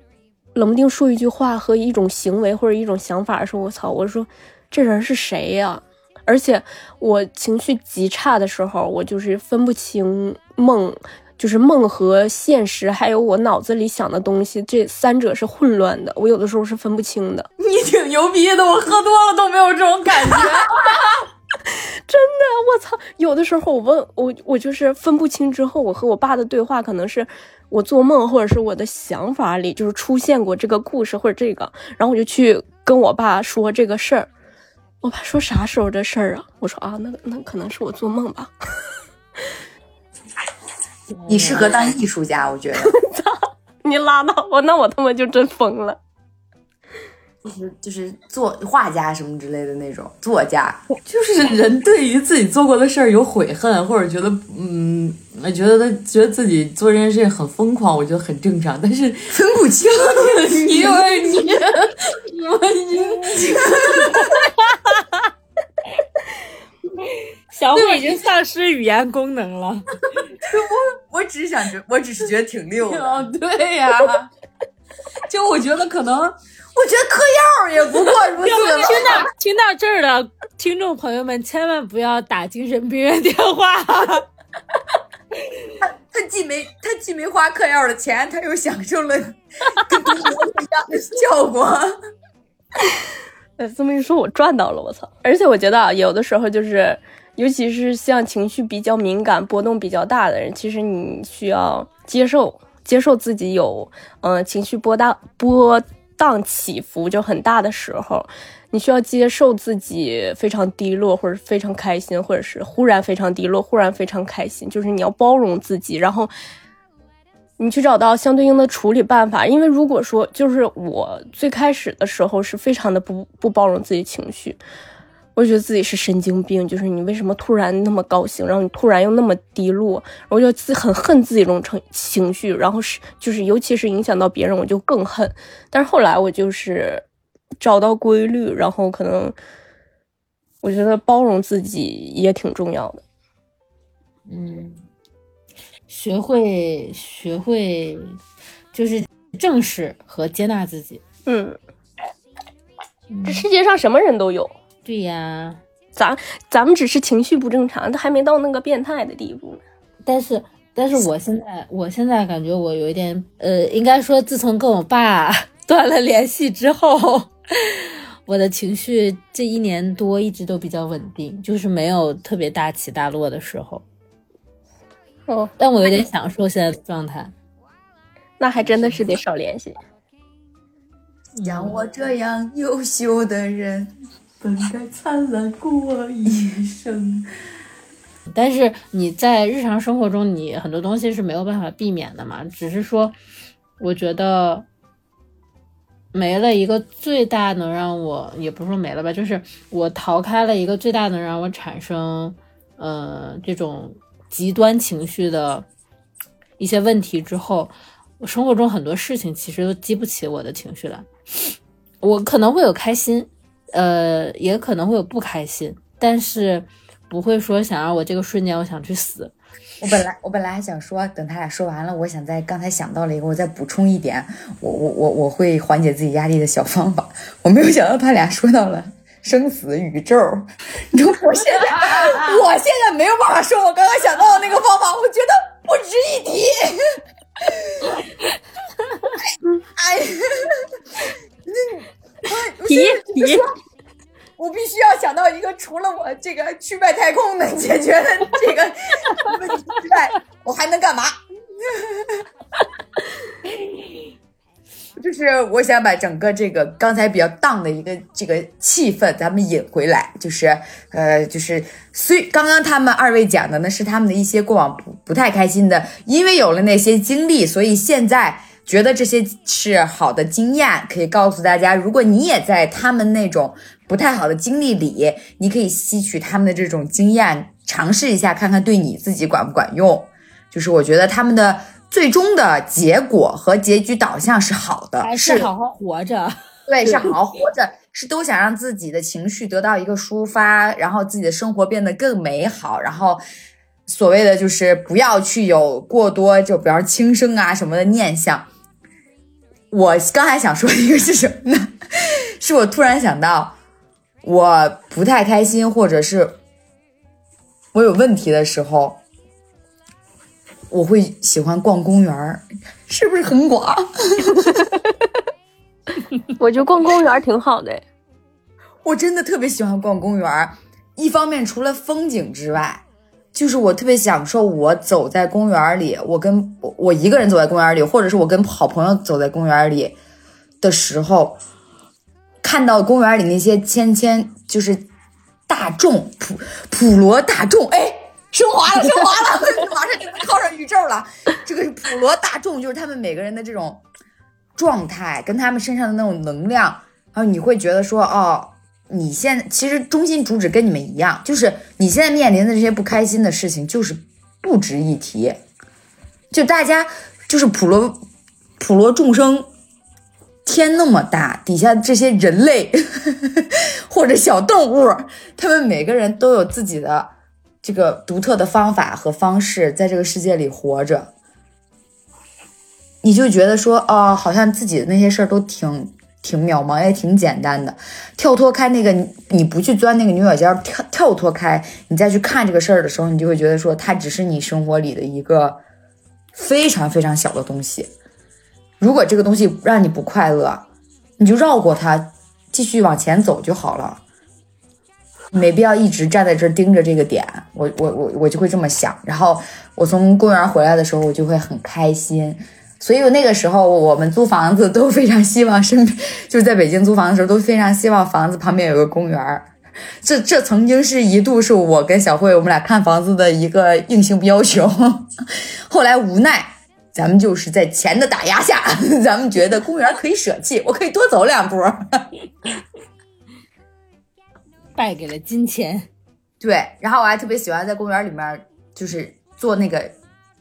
冷不丁说一句话和一种行为或者一种想法的时候，我操，我说这人是谁呀？而且我情绪极差的时候，我就是分不清梦，就是梦和现实，还有我脑子里想的东西，这三者是混乱的。我有的时候是分不清的。你挺牛逼的，我喝多了都没有这种感觉。真的，我操！有的时候我问我，我就是分不清。之后我和我爸的对话，可能是我做梦，或者是我的想法里就是出现过这个故事或者这个，然后我就去跟我爸说这个事儿。我爸说啥时候的事儿啊？我说啊，那那可能是我做梦吧。你适合当艺术家，我觉得。操，你拉倒吧，那我他妈就真疯了。就是就是作画家什么之类的那种作家，就是 人对于自己做过的事儿有悔恨，或者觉得嗯，觉得他觉得自己做这件事情很疯狂，我觉得很正常。但是分不清，因为你，我你，小慧已经丧失语言功能了。我 我只是想觉，我只是觉得挺溜的。对呀，就我觉得可能。我觉得嗑药也不过如此。听到听到这儿的听众朋友们，千万不要打精神病院电话。他他既没他既没花嗑药的钱，他又享受了跟毒魔一样的效果。哎，这么一说，我赚到了，我操！而且我觉得啊，有的时候就是，尤其是像情绪比较敏感、波动比较大的人，其实你需要接受接受自己有嗯情绪波大波。荡起伏就很大的时候，你需要接受自己非常低落，或者非常开心，或者是忽然非常低落，忽然非常开心，就是你要包容自己，然后你去找到相对应的处理办法。因为如果说就是我最开始的时候是非常的不不包容自己情绪。我觉得自己是神经病，就是你为什么突然那么高兴，然后你突然又那么低落，我就自很恨自己这种情情绪，然后是就是尤其是影响到别人，我就更恨。但是后来我就是找到规律，然后可能我觉得包容自己也挺重要的。嗯，学会学会就是正视和接纳自己。嗯，这世界上什么人都有。对呀，咱咱们只是情绪不正常，他还没到那个变态的地步呢。但是，但是我现在，我现在感觉我有一点，呃，应该说，自从跟我爸断了联系之后，我的情绪这一年多一直都比较稳定，就是没有特别大起大落的时候。哦，但我有点享受现在的状态。那还真的是得少联系。像我这样优秀的人。本该灿烂过一生，但是你在日常生活中，你很多东西是没有办法避免的嘛。只是说，我觉得没了一个最大能让我，也不是说没了吧，就是我逃开了一个最大能让我产生，呃，这种极端情绪的一些问题之后，我生活中很多事情其实都激不起我的情绪来。我可能会有开心。呃，也可能会有不开心，但是不会说想让我这个瞬间我想去死。我本来我本来还想说，等他俩说完了，我想在刚才想到了一个，我再补充一点，我我我我会缓解自己压力的小方法。我没有想到他俩说到了生死宇宙，你知道我现在我现在没有办法说我刚刚想到的那个方法，我觉得不值一提。哎提提，我必须要想到一个除了我这个去外太空能解决的 这个问题之外，我还能干嘛？就是我想把整个这个刚才比较荡的一个这个气氛，咱们引回来。就是呃，就是虽刚刚他们二位讲的呢是他们的一些过往不不太开心的，因为有了那些经历，所以现在。觉得这些是好的经验，可以告诉大家，如果你也在他们那种不太好的经历里，你可以吸取他们的这种经验，尝试一下，看看对你自己管不管用。就是我觉得他们的最终的结果和结局导向是好的，是好好活着，对，是好好活着，是都想让自己的情绪得到一个抒发，然后自己的生活变得更美好，然后所谓的就是不要去有过多，就比方轻生啊什么的念想。我刚才想说的一个是什么呢？是我突然想到，我不太开心，或者是我有问题的时候，我会喜欢逛公园儿，是不是很广？我觉得逛公园挺好的，我真的特别喜欢逛公园一方面除了风景之外。就是我特别享受我走在公园里，我跟我我一个人走在公园里，或者是我跟好朋友走在公园里的时候，看到公园里那些千千就是大众普普罗大众，哎，升华了，升华了，马上就能靠上宇宙了。这个是普罗大众，就是他们每个人的这种状态，跟他们身上的那种能量，然后你会觉得说，哦。你现在其实中心主旨跟你们一样，就是你现在面临的这些不开心的事情，就是不值一提。就大家就是普罗普罗众生，天那么大，底下这些人类 或者小动物，他们每个人都有自己的这个独特的方法和方式，在这个世界里活着。你就觉得说，哦，好像自己的那些事儿都挺。挺渺茫，也挺简单的。跳脱开那个，你不去钻那个牛角尖，跳跳脱开，你再去看这个事儿的时候，你就会觉得说，它只是你生活里的一个非常非常小的东西。如果这个东西让你不快乐，你就绕过它，继续往前走就好了。没必要一直站在这儿盯着这个点。我我我我就会这么想。然后我从公园回来的时候，我就会很开心。所以那个时候我们租房子都非常希望身边，就是在北京租房的时候都非常希望房子旁边有个公园儿。这这曾经是一度是我跟小慧我们俩看房子的一个硬性要求，后来无奈，咱们就是在钱的打压下，咱们觉得公园可以舍弃，我可以多走两步。败给了金钱。对，然后我还特别喜欢在公园里面，就是坐那个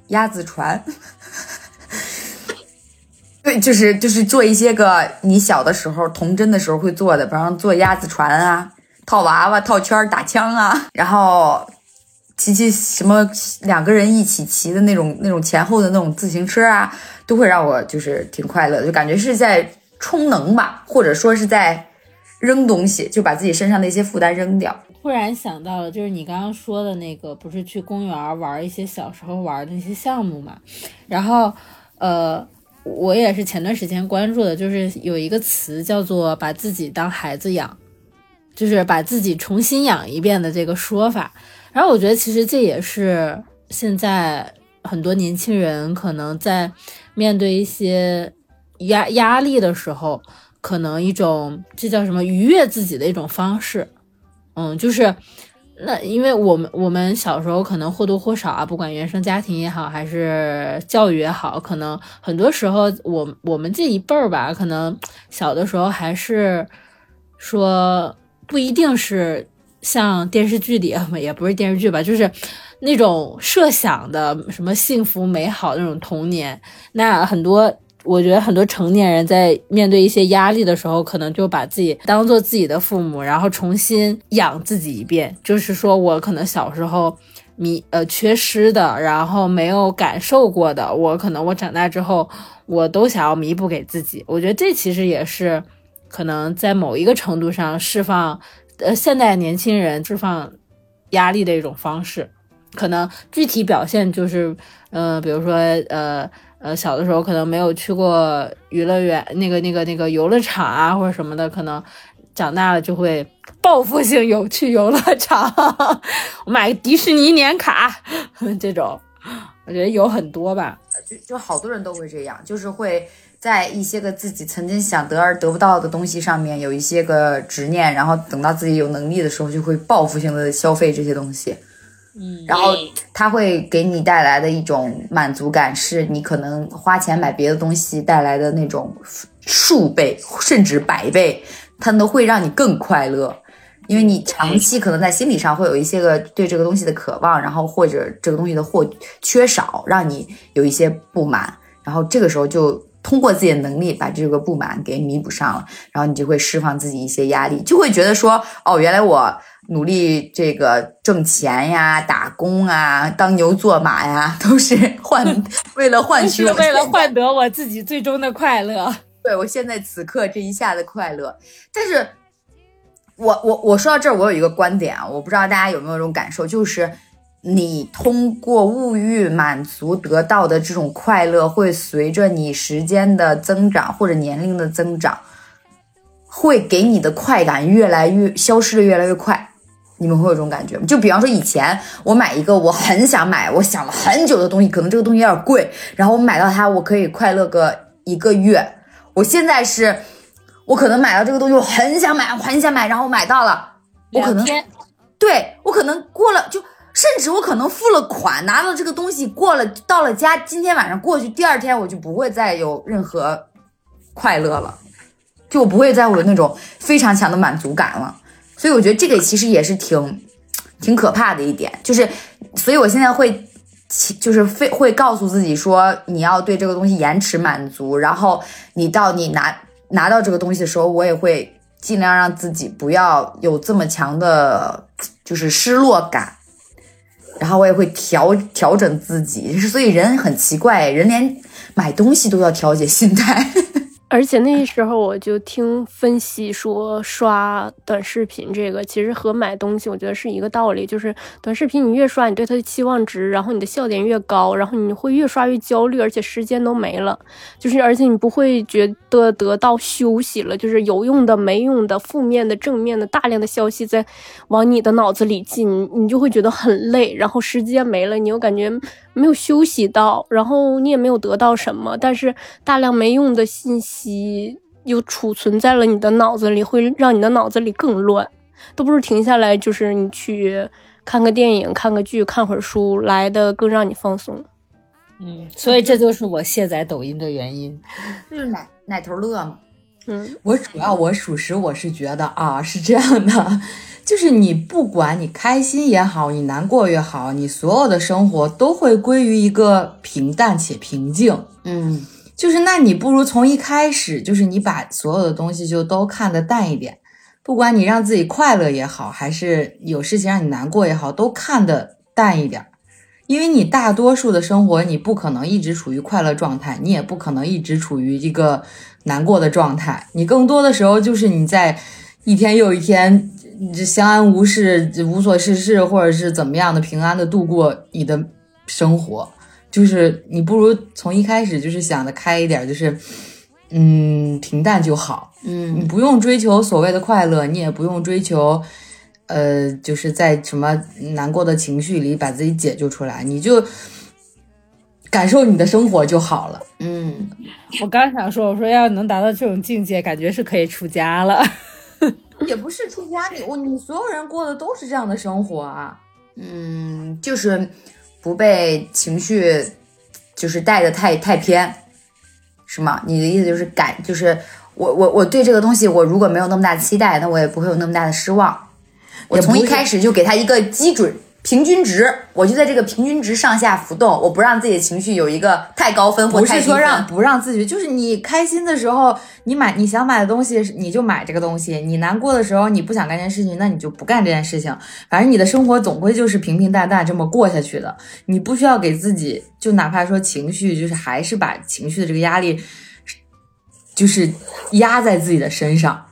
鸭子船。就是就是做一些个你小的时候童真的时候会做的，比方说坐鸭子船啊、套娃娃、套圈、打枪啊，然后骑骑什么两个人一起骑的那种那种前后的那种自行车啊，都会让我就是挺快乐的，就感觉是在充能吧，或者说是在扔东西，就把自己身上的一些负担扔掉。突然想到了，就是你刚刚说的那个，不是去公园玩一些小时候玩的那些项目嘛？然后，呃，我也是前段时间关注的，就是有一个词叫做“把自己当孩子养”，就是把自己重新养一遍的这个说法。然后我觉得，其实这也是现在很多年轻人可能在面对一些压压力的时候，可能一种这叫什么愉悦自己的一种方式。嗯，就是那，因为我们我们小时候可能或多或少啊，不管原生家庭也好，还是教育也好，可能很多时候我我们这一辈儿吧，可能小的时候还是说不一定是像电视剧里，也不是电视剧吧，就是那种设想的什么幸福美好那种童年，那很多。我觉得很多成年人在面对一些压力的时候，可能就把自己当做自己的父母，然后重新养自己一遍。就是说我可能小时候迷呃缺失的，然后没有感受过的，我可能我长大之后，我都想要弥补给自己。我觉得这其实也是可能在某一个程度上释放呃现代年轻人释放压力的一种方式。可能具体表现就是，呃，比如说呃。呃，小的时候可能没有去过娱乐园，那个、那个、那个游乐场啊，或者什么的，可能长大了就会报复性有去游乐场，我买个迪士尼年卡，这种，我觉得有很多吧，就就好多人都会这样，就是会在一些个自己曾经想得而得不到的东西上面有一些个执念，然后等到自己有能力的时候，就会报复性的消费这些东西。嗯，然后它会给你带来的一种满足感，是你可能花钱买别的东西带来的那种数倍甚至百倍，它都会让你更快乐，因为你长期可能在心理上会有一些个对这个东西的渴望，然后或者这个东西的或缺少，让你有一些不满，然后这个时候就通过自己的能力把这个不满给弥补上了，然后你就会释放自己一些压力，就会觉得说，哦，原来我。努力这个挣钱呀，打工啊，当牛做马呀，都是换 为了换取，为了换得我自己最终的快乐。对我现在此刻这一下的快乐，但是，我我我说到这儿，我有一个观点啊，我不知道大家有没有这种感受，就是你通过物欲满足得到的这种快乐，会随着你时间的增长或者年龄的增长，会给你的快感越来越消失的越来越快。你们会有这种感觉吗？就比方说以前我买一个我很想买，我想了很久的东西，可能这个东西有点贵，然后我买到它，我可以快乐个一个月。我现在是，我可能买到这个东西，我很想买，我很想买，然后我买到了，我可能，对我可能过了，就甚至我可能付了款，拿到这个东西，过了到了家，今天晚上过去，第二天我就不会再有任何快乐了，就我不会再有那种非常强的满足感了。所以我觉得这个其实也是挺，挺可怕的一点，就是，所以我现在会，就是非会告诉自己说，你要对这个东西延迟满足，然后你到你拿拿到这个东西的时候，我也会尽量让自己不要有这么强的，就是失落感，然后我也会调调整自己，所以人很奇怪，人连买东西都要调节心态。而且那时候我就听分析说，刷短视频这个其实和买东西，我觉得是一个道理。就是短视频你越刷，你对它的期望值，然后你的笑点越高，然后你会越刷越焦虑，而且时间都没了。就是而且你不会觉得得到休息了，就是有用的、没用的、负面的、正面的，大量的消息在往你的脑子里进，你就会觉得很累。然后时间没了，你又感觉没有休息到，然后你也没有得到什么，但是大量没用的信息又储存在了你的脑子里，会让你的脑子里更乱。都不如停下来，就是你去看个电影、看个剧、看会儿书来的更让你放松。嗯，所以这就是我卸载抖音的原因。就是奶奶头乐嘛。嗯，我主要我属实我是觉得啊是这样的，就是你不管你开心也好，你难过也好，你所有的生活都会归于一个平淡且平静。嗯就是那你不如从一开始，就是你把所有的东西就都看得淡一点，不管你让自己快乐也好，还是有事情让你难过也好，都看得淡一点。因为你大多数的生活，你不可能一直处于快乐状态，你也不可能一直处于一个难过的状态。你更多的时候就是你在一天又一天，你这相安无事、无所事事，或者是怎么样的平安的度过你的生活。就是你不如从一开始就是想的开一点，就是嗯平淡就好。嗯你嗯不用追求所谓的快乐，你也不用追求，呃，就是在什么难过的情绪里把自己解救出来，你就感受你的生活就好了。嗯，我刚想说，我说要能达到这种境界，感觉是可以出家了。也不是出家，你我你所有人过的都是这样的生活啊。嗯，就是不被情绪就是带的太太偏，是吗？你的意思就是感，就是我我我对这个东西，我如果没有那么大的期待，那我也不会有那么大的失望。我从一开始就给他一个基准平均值，我就在这个平均值上下浮动，我不让自己的情绪有一个太高分或不是说太低分。让不让自己，就是你开心的时候，你买你想买的东西，你就买这个东西；你难过的时候，你不想干这件事情，那你就不干这件事情。反正你的生活总归就是平平淡淡这么过下去的。你不需要给自己，就哪怕说情绪，就是还是把情绪的这个压力，就是压在自己的身上。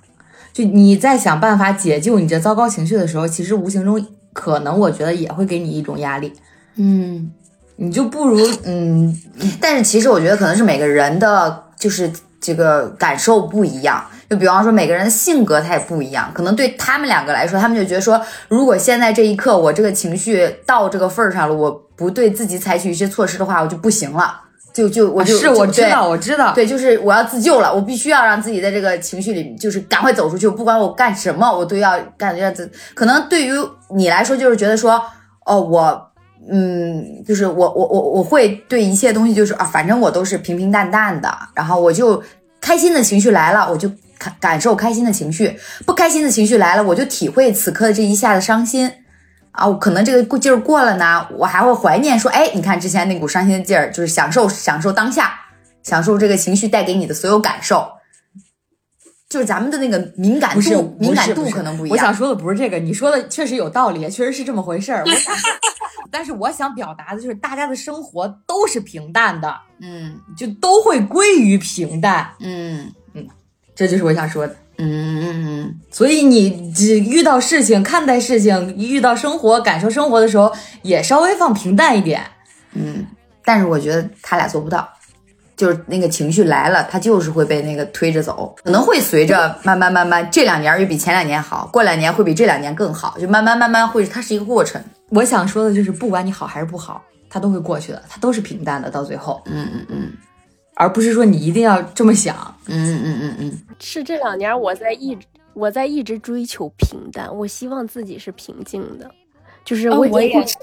就你在想办法解救你这糟糕情绪的时候，其实无形中可能我觉得也会给你一种压力。嗯，你就不如嗯但是其实我觉得可能是每个人的就是这个感受不一样。就比方说每个人的性格他也不一样，可能对他们两个来说，他们就觉得说，如果现在这一刻我这个情绪到这个份儿上了，我不对自己采取一些措施的话，我就不行了，就就我就是我知道，我知道，对，就是我要自救了，我必须要让自己在这个情绪里，就是赶快走出去。不管我干什么，我都要干这样子。可能对于你来说，就是觉得说，哦，我，嗯，就是我我我我会对一切东西就是啊，反正我都是平平淡淡的，然后我就开心的情绪来了，我就感感受开心的情绪；不开心的情绪来了，我就体会此刻这一下的伤心。啊，我可能这个劲儿过了呢，我还会怀念说，哎，你看之前那股伤心的劲儿，就是享受享受当下，享受这个情绪带给你的所有感受。就是咱们的那个敏感度，敏感度可能不一样。我想说的不是这个，你说的确实有道理，确实是这么回事儿。但是我想表达的就是，大家的生活都是平淡的，嗯就都会归于平淡，嗯嗯这就是我想说的。嗯嗯所以你只遇到事情、看待事情、遇到生活、感受生活的时候，也稍微放平淡一点。嗯，但是我觉得他俩做不到，就是那个情绪来了，他就是会被那个推着走，可能会随着慢慢慢慢，这两年又比前两年好，过两年会比这两年更好，就慢慢慢慢会，它是一个过程。我想说的就是，不管你好还是不好，它都会过去的，它都是平淡的，到最后，嗯嗯嗯而不是说你一定要这么想。嗯嗯嗯嗯是这两年我在一直我在一直追求平淡，我希望自己是平静的，就是我已经不我也是，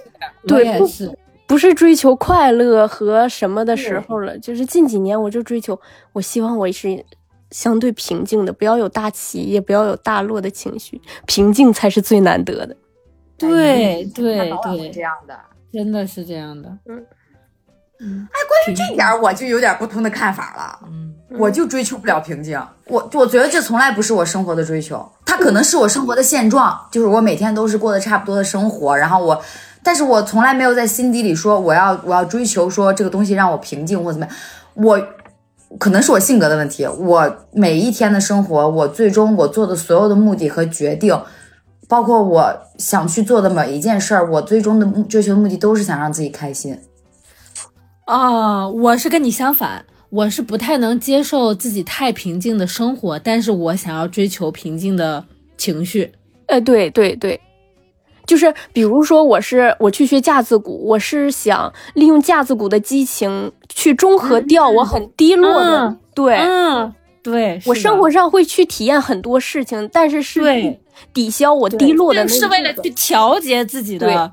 对不是。不是追求快乐和什么的时候了，就是近几年我就追求，我希望我是相对平静的，不要有大起，也不要有大落的情绪，平静才是最难得的。对对对，这样的。真的是这样的。这点儿我就有点不同的看法了。嗯，我就追求不了平静，我我觉得这从来不是我生活的追求，它可能是我生活的现状，就是我每天都是过得差不多的生活，然后我，但是我从来没有在心底里说我要我要追求说这个东西让我平静或怎么样，我可能是我性格的问题，我每一天的生活，我最终我做的所有的目的和决定。包括我想去做的每一件事儿，我最终的目追求目的都是想让自己开心。哦，我是跟你相反，我是不太能接受自己太平静的生活，但是我想要追求平静的情绪。呃，对对对，就是比如说，我是我去学架子鼓，我是想利用架子鼓的激情去中和掉我很低落的，嗯对、嗯，对，我生活上会去体验很多事情，但是是抵消我低落的那一是为了去调节自己对。的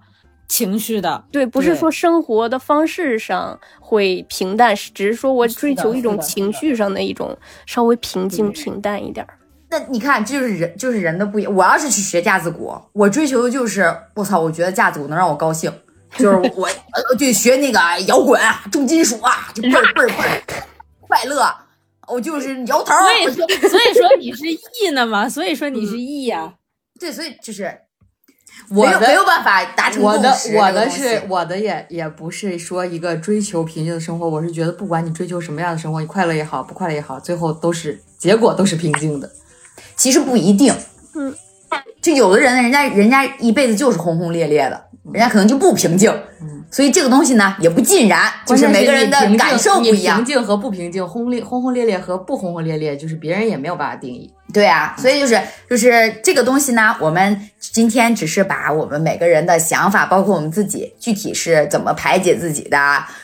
情绪的。对，不是说生活的方式上会平淡，是只是说我追求一种情绪上的一种稍微平静平淡一点儿。那你看，这就是人，就是人的不一样。我要是去学架子鼓，我追求的就是，我操，我觉得架子鼓能让我高兴，就是我 呃就学那个摇滚啊、重金属啊，就倍儿倍儿倍儿快乐。我就是摇头，所以说所以说你是 E 呢嘛？所以说你是 E 呀、对，所以就是我的没有没有办法达成我的共识我的是我的也也不是说一个追求平静的生活，我是觉得不管你追求什么样的生活，你快乐也好，不快乐也好，最后都是结果都是平静的。其实不一定。嗯，就有的人呢，人家人家一辈子就是轰轰烈烈的，人家可能就不平静。嗯，所以这个东西呢，也不尽然，就是每个人的感受不一样平。静和不平静，轰烈轰轰烈烈和不轰轰烈烈，就是别人也没有办法定义。对啊，所以就是就是这个东西呢，我们今天只是把我们每个人的想法，包括我们自己具体是怎么排解自己的，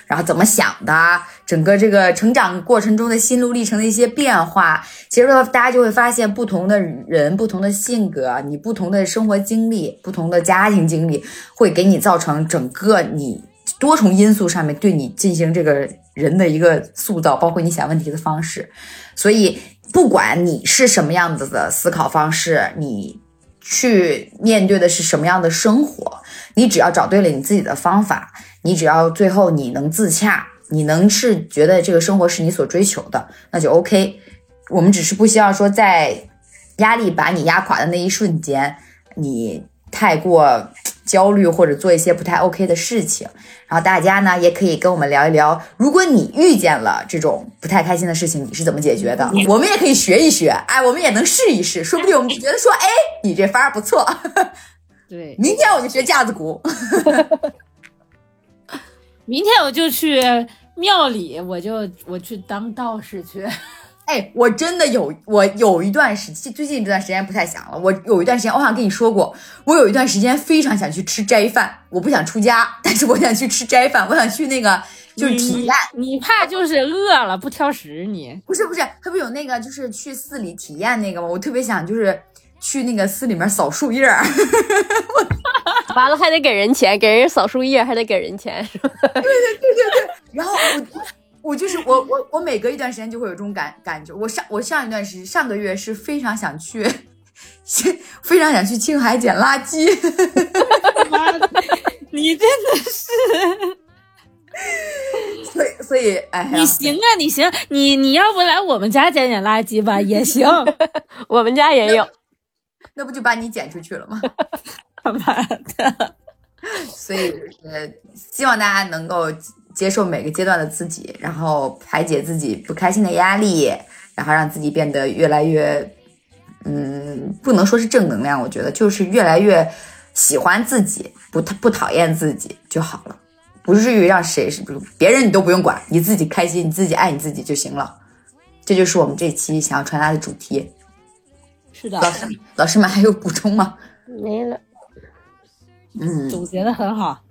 然后怎么想的，整个这个成长过程中的心路历程的一些变化，其实大家就会发现，不同的人、不同的性格，你不同的生活经历、不同的家庭经历，会给你造成整个你多重因素上面对你进行这个人的一个塑造，包括你想问题的方式。所以，不管你是什么样子的思考方式，你去面对的是什么样的生活，你只要找对了你自己的方法，你只要最后你能自洽，你能是觉得这个生活是你所追求的，那就 OK。我们只是不希望说在压力把你压垮的那一瞬间，你太过焦虑或者做一些不太 OK 的事情。然后大家呢也可以跟我们聊一聊，如果你遇见了这种不太开心的事情，你是怎么解决的？我们也可以学一学，哎，我们也能试一试，说不定我们就觉得说，哎，你这法儿不错，对，明天我就学架子鼓。明天我就去庙里，我就我去当道士去。哎，我真的有，我有一段时期，最近这段时间不太想了。我有一段时间，我好像跟你说过，我有一段时间非常想去吃斋饭，我不想出家，但是我想去吃斋饭，我想去那个就是体验。你你怕就是饿了不挑食你。不是不是，他不有那个就是去寺里体验那个吗？我特别想就是去那个寺里面扫树叶儿。完了还得给人钱，给人扫树叶还得给人钱，是吧？然后我我就是我我我每隔一段时间就会有这种感感觉。我上我上一段时上个月是非常想去，非常想去青海捡垃圾。妈，你真的是，所以所以哎呀，你行啊，你行，你你要不来我们家捡捡垃圾吧，也行。我们家也有。那不就把你捡出去了吗？他妈的，所以呃，希望大家能够接受每个阶段的自己，然后排解自己不开心的压力，然后让自己变得越来越，嗯，不能说是正能量，我觉得就是越来越喜欢自己，不不讨厌自己就好了，不至于让谁是别人你都不用管，你自己开心，你自己爱你自己就行了。这就是我们这期想要传达的主题。是的，老师，老师们还有补充吗？没了。嗯，总结的很好。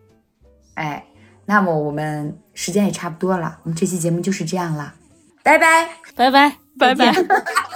哎，那么我们时间也差不多了，我们这期节目就是这样了，拜拜。拜拜，拜拜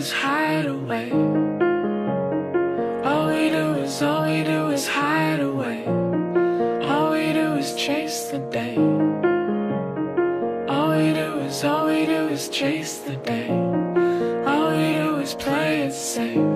is hide away. All we do is, all we do is hide away. All we do is chase the day. All we do is, all we do is chase the day. All we do is play it safe.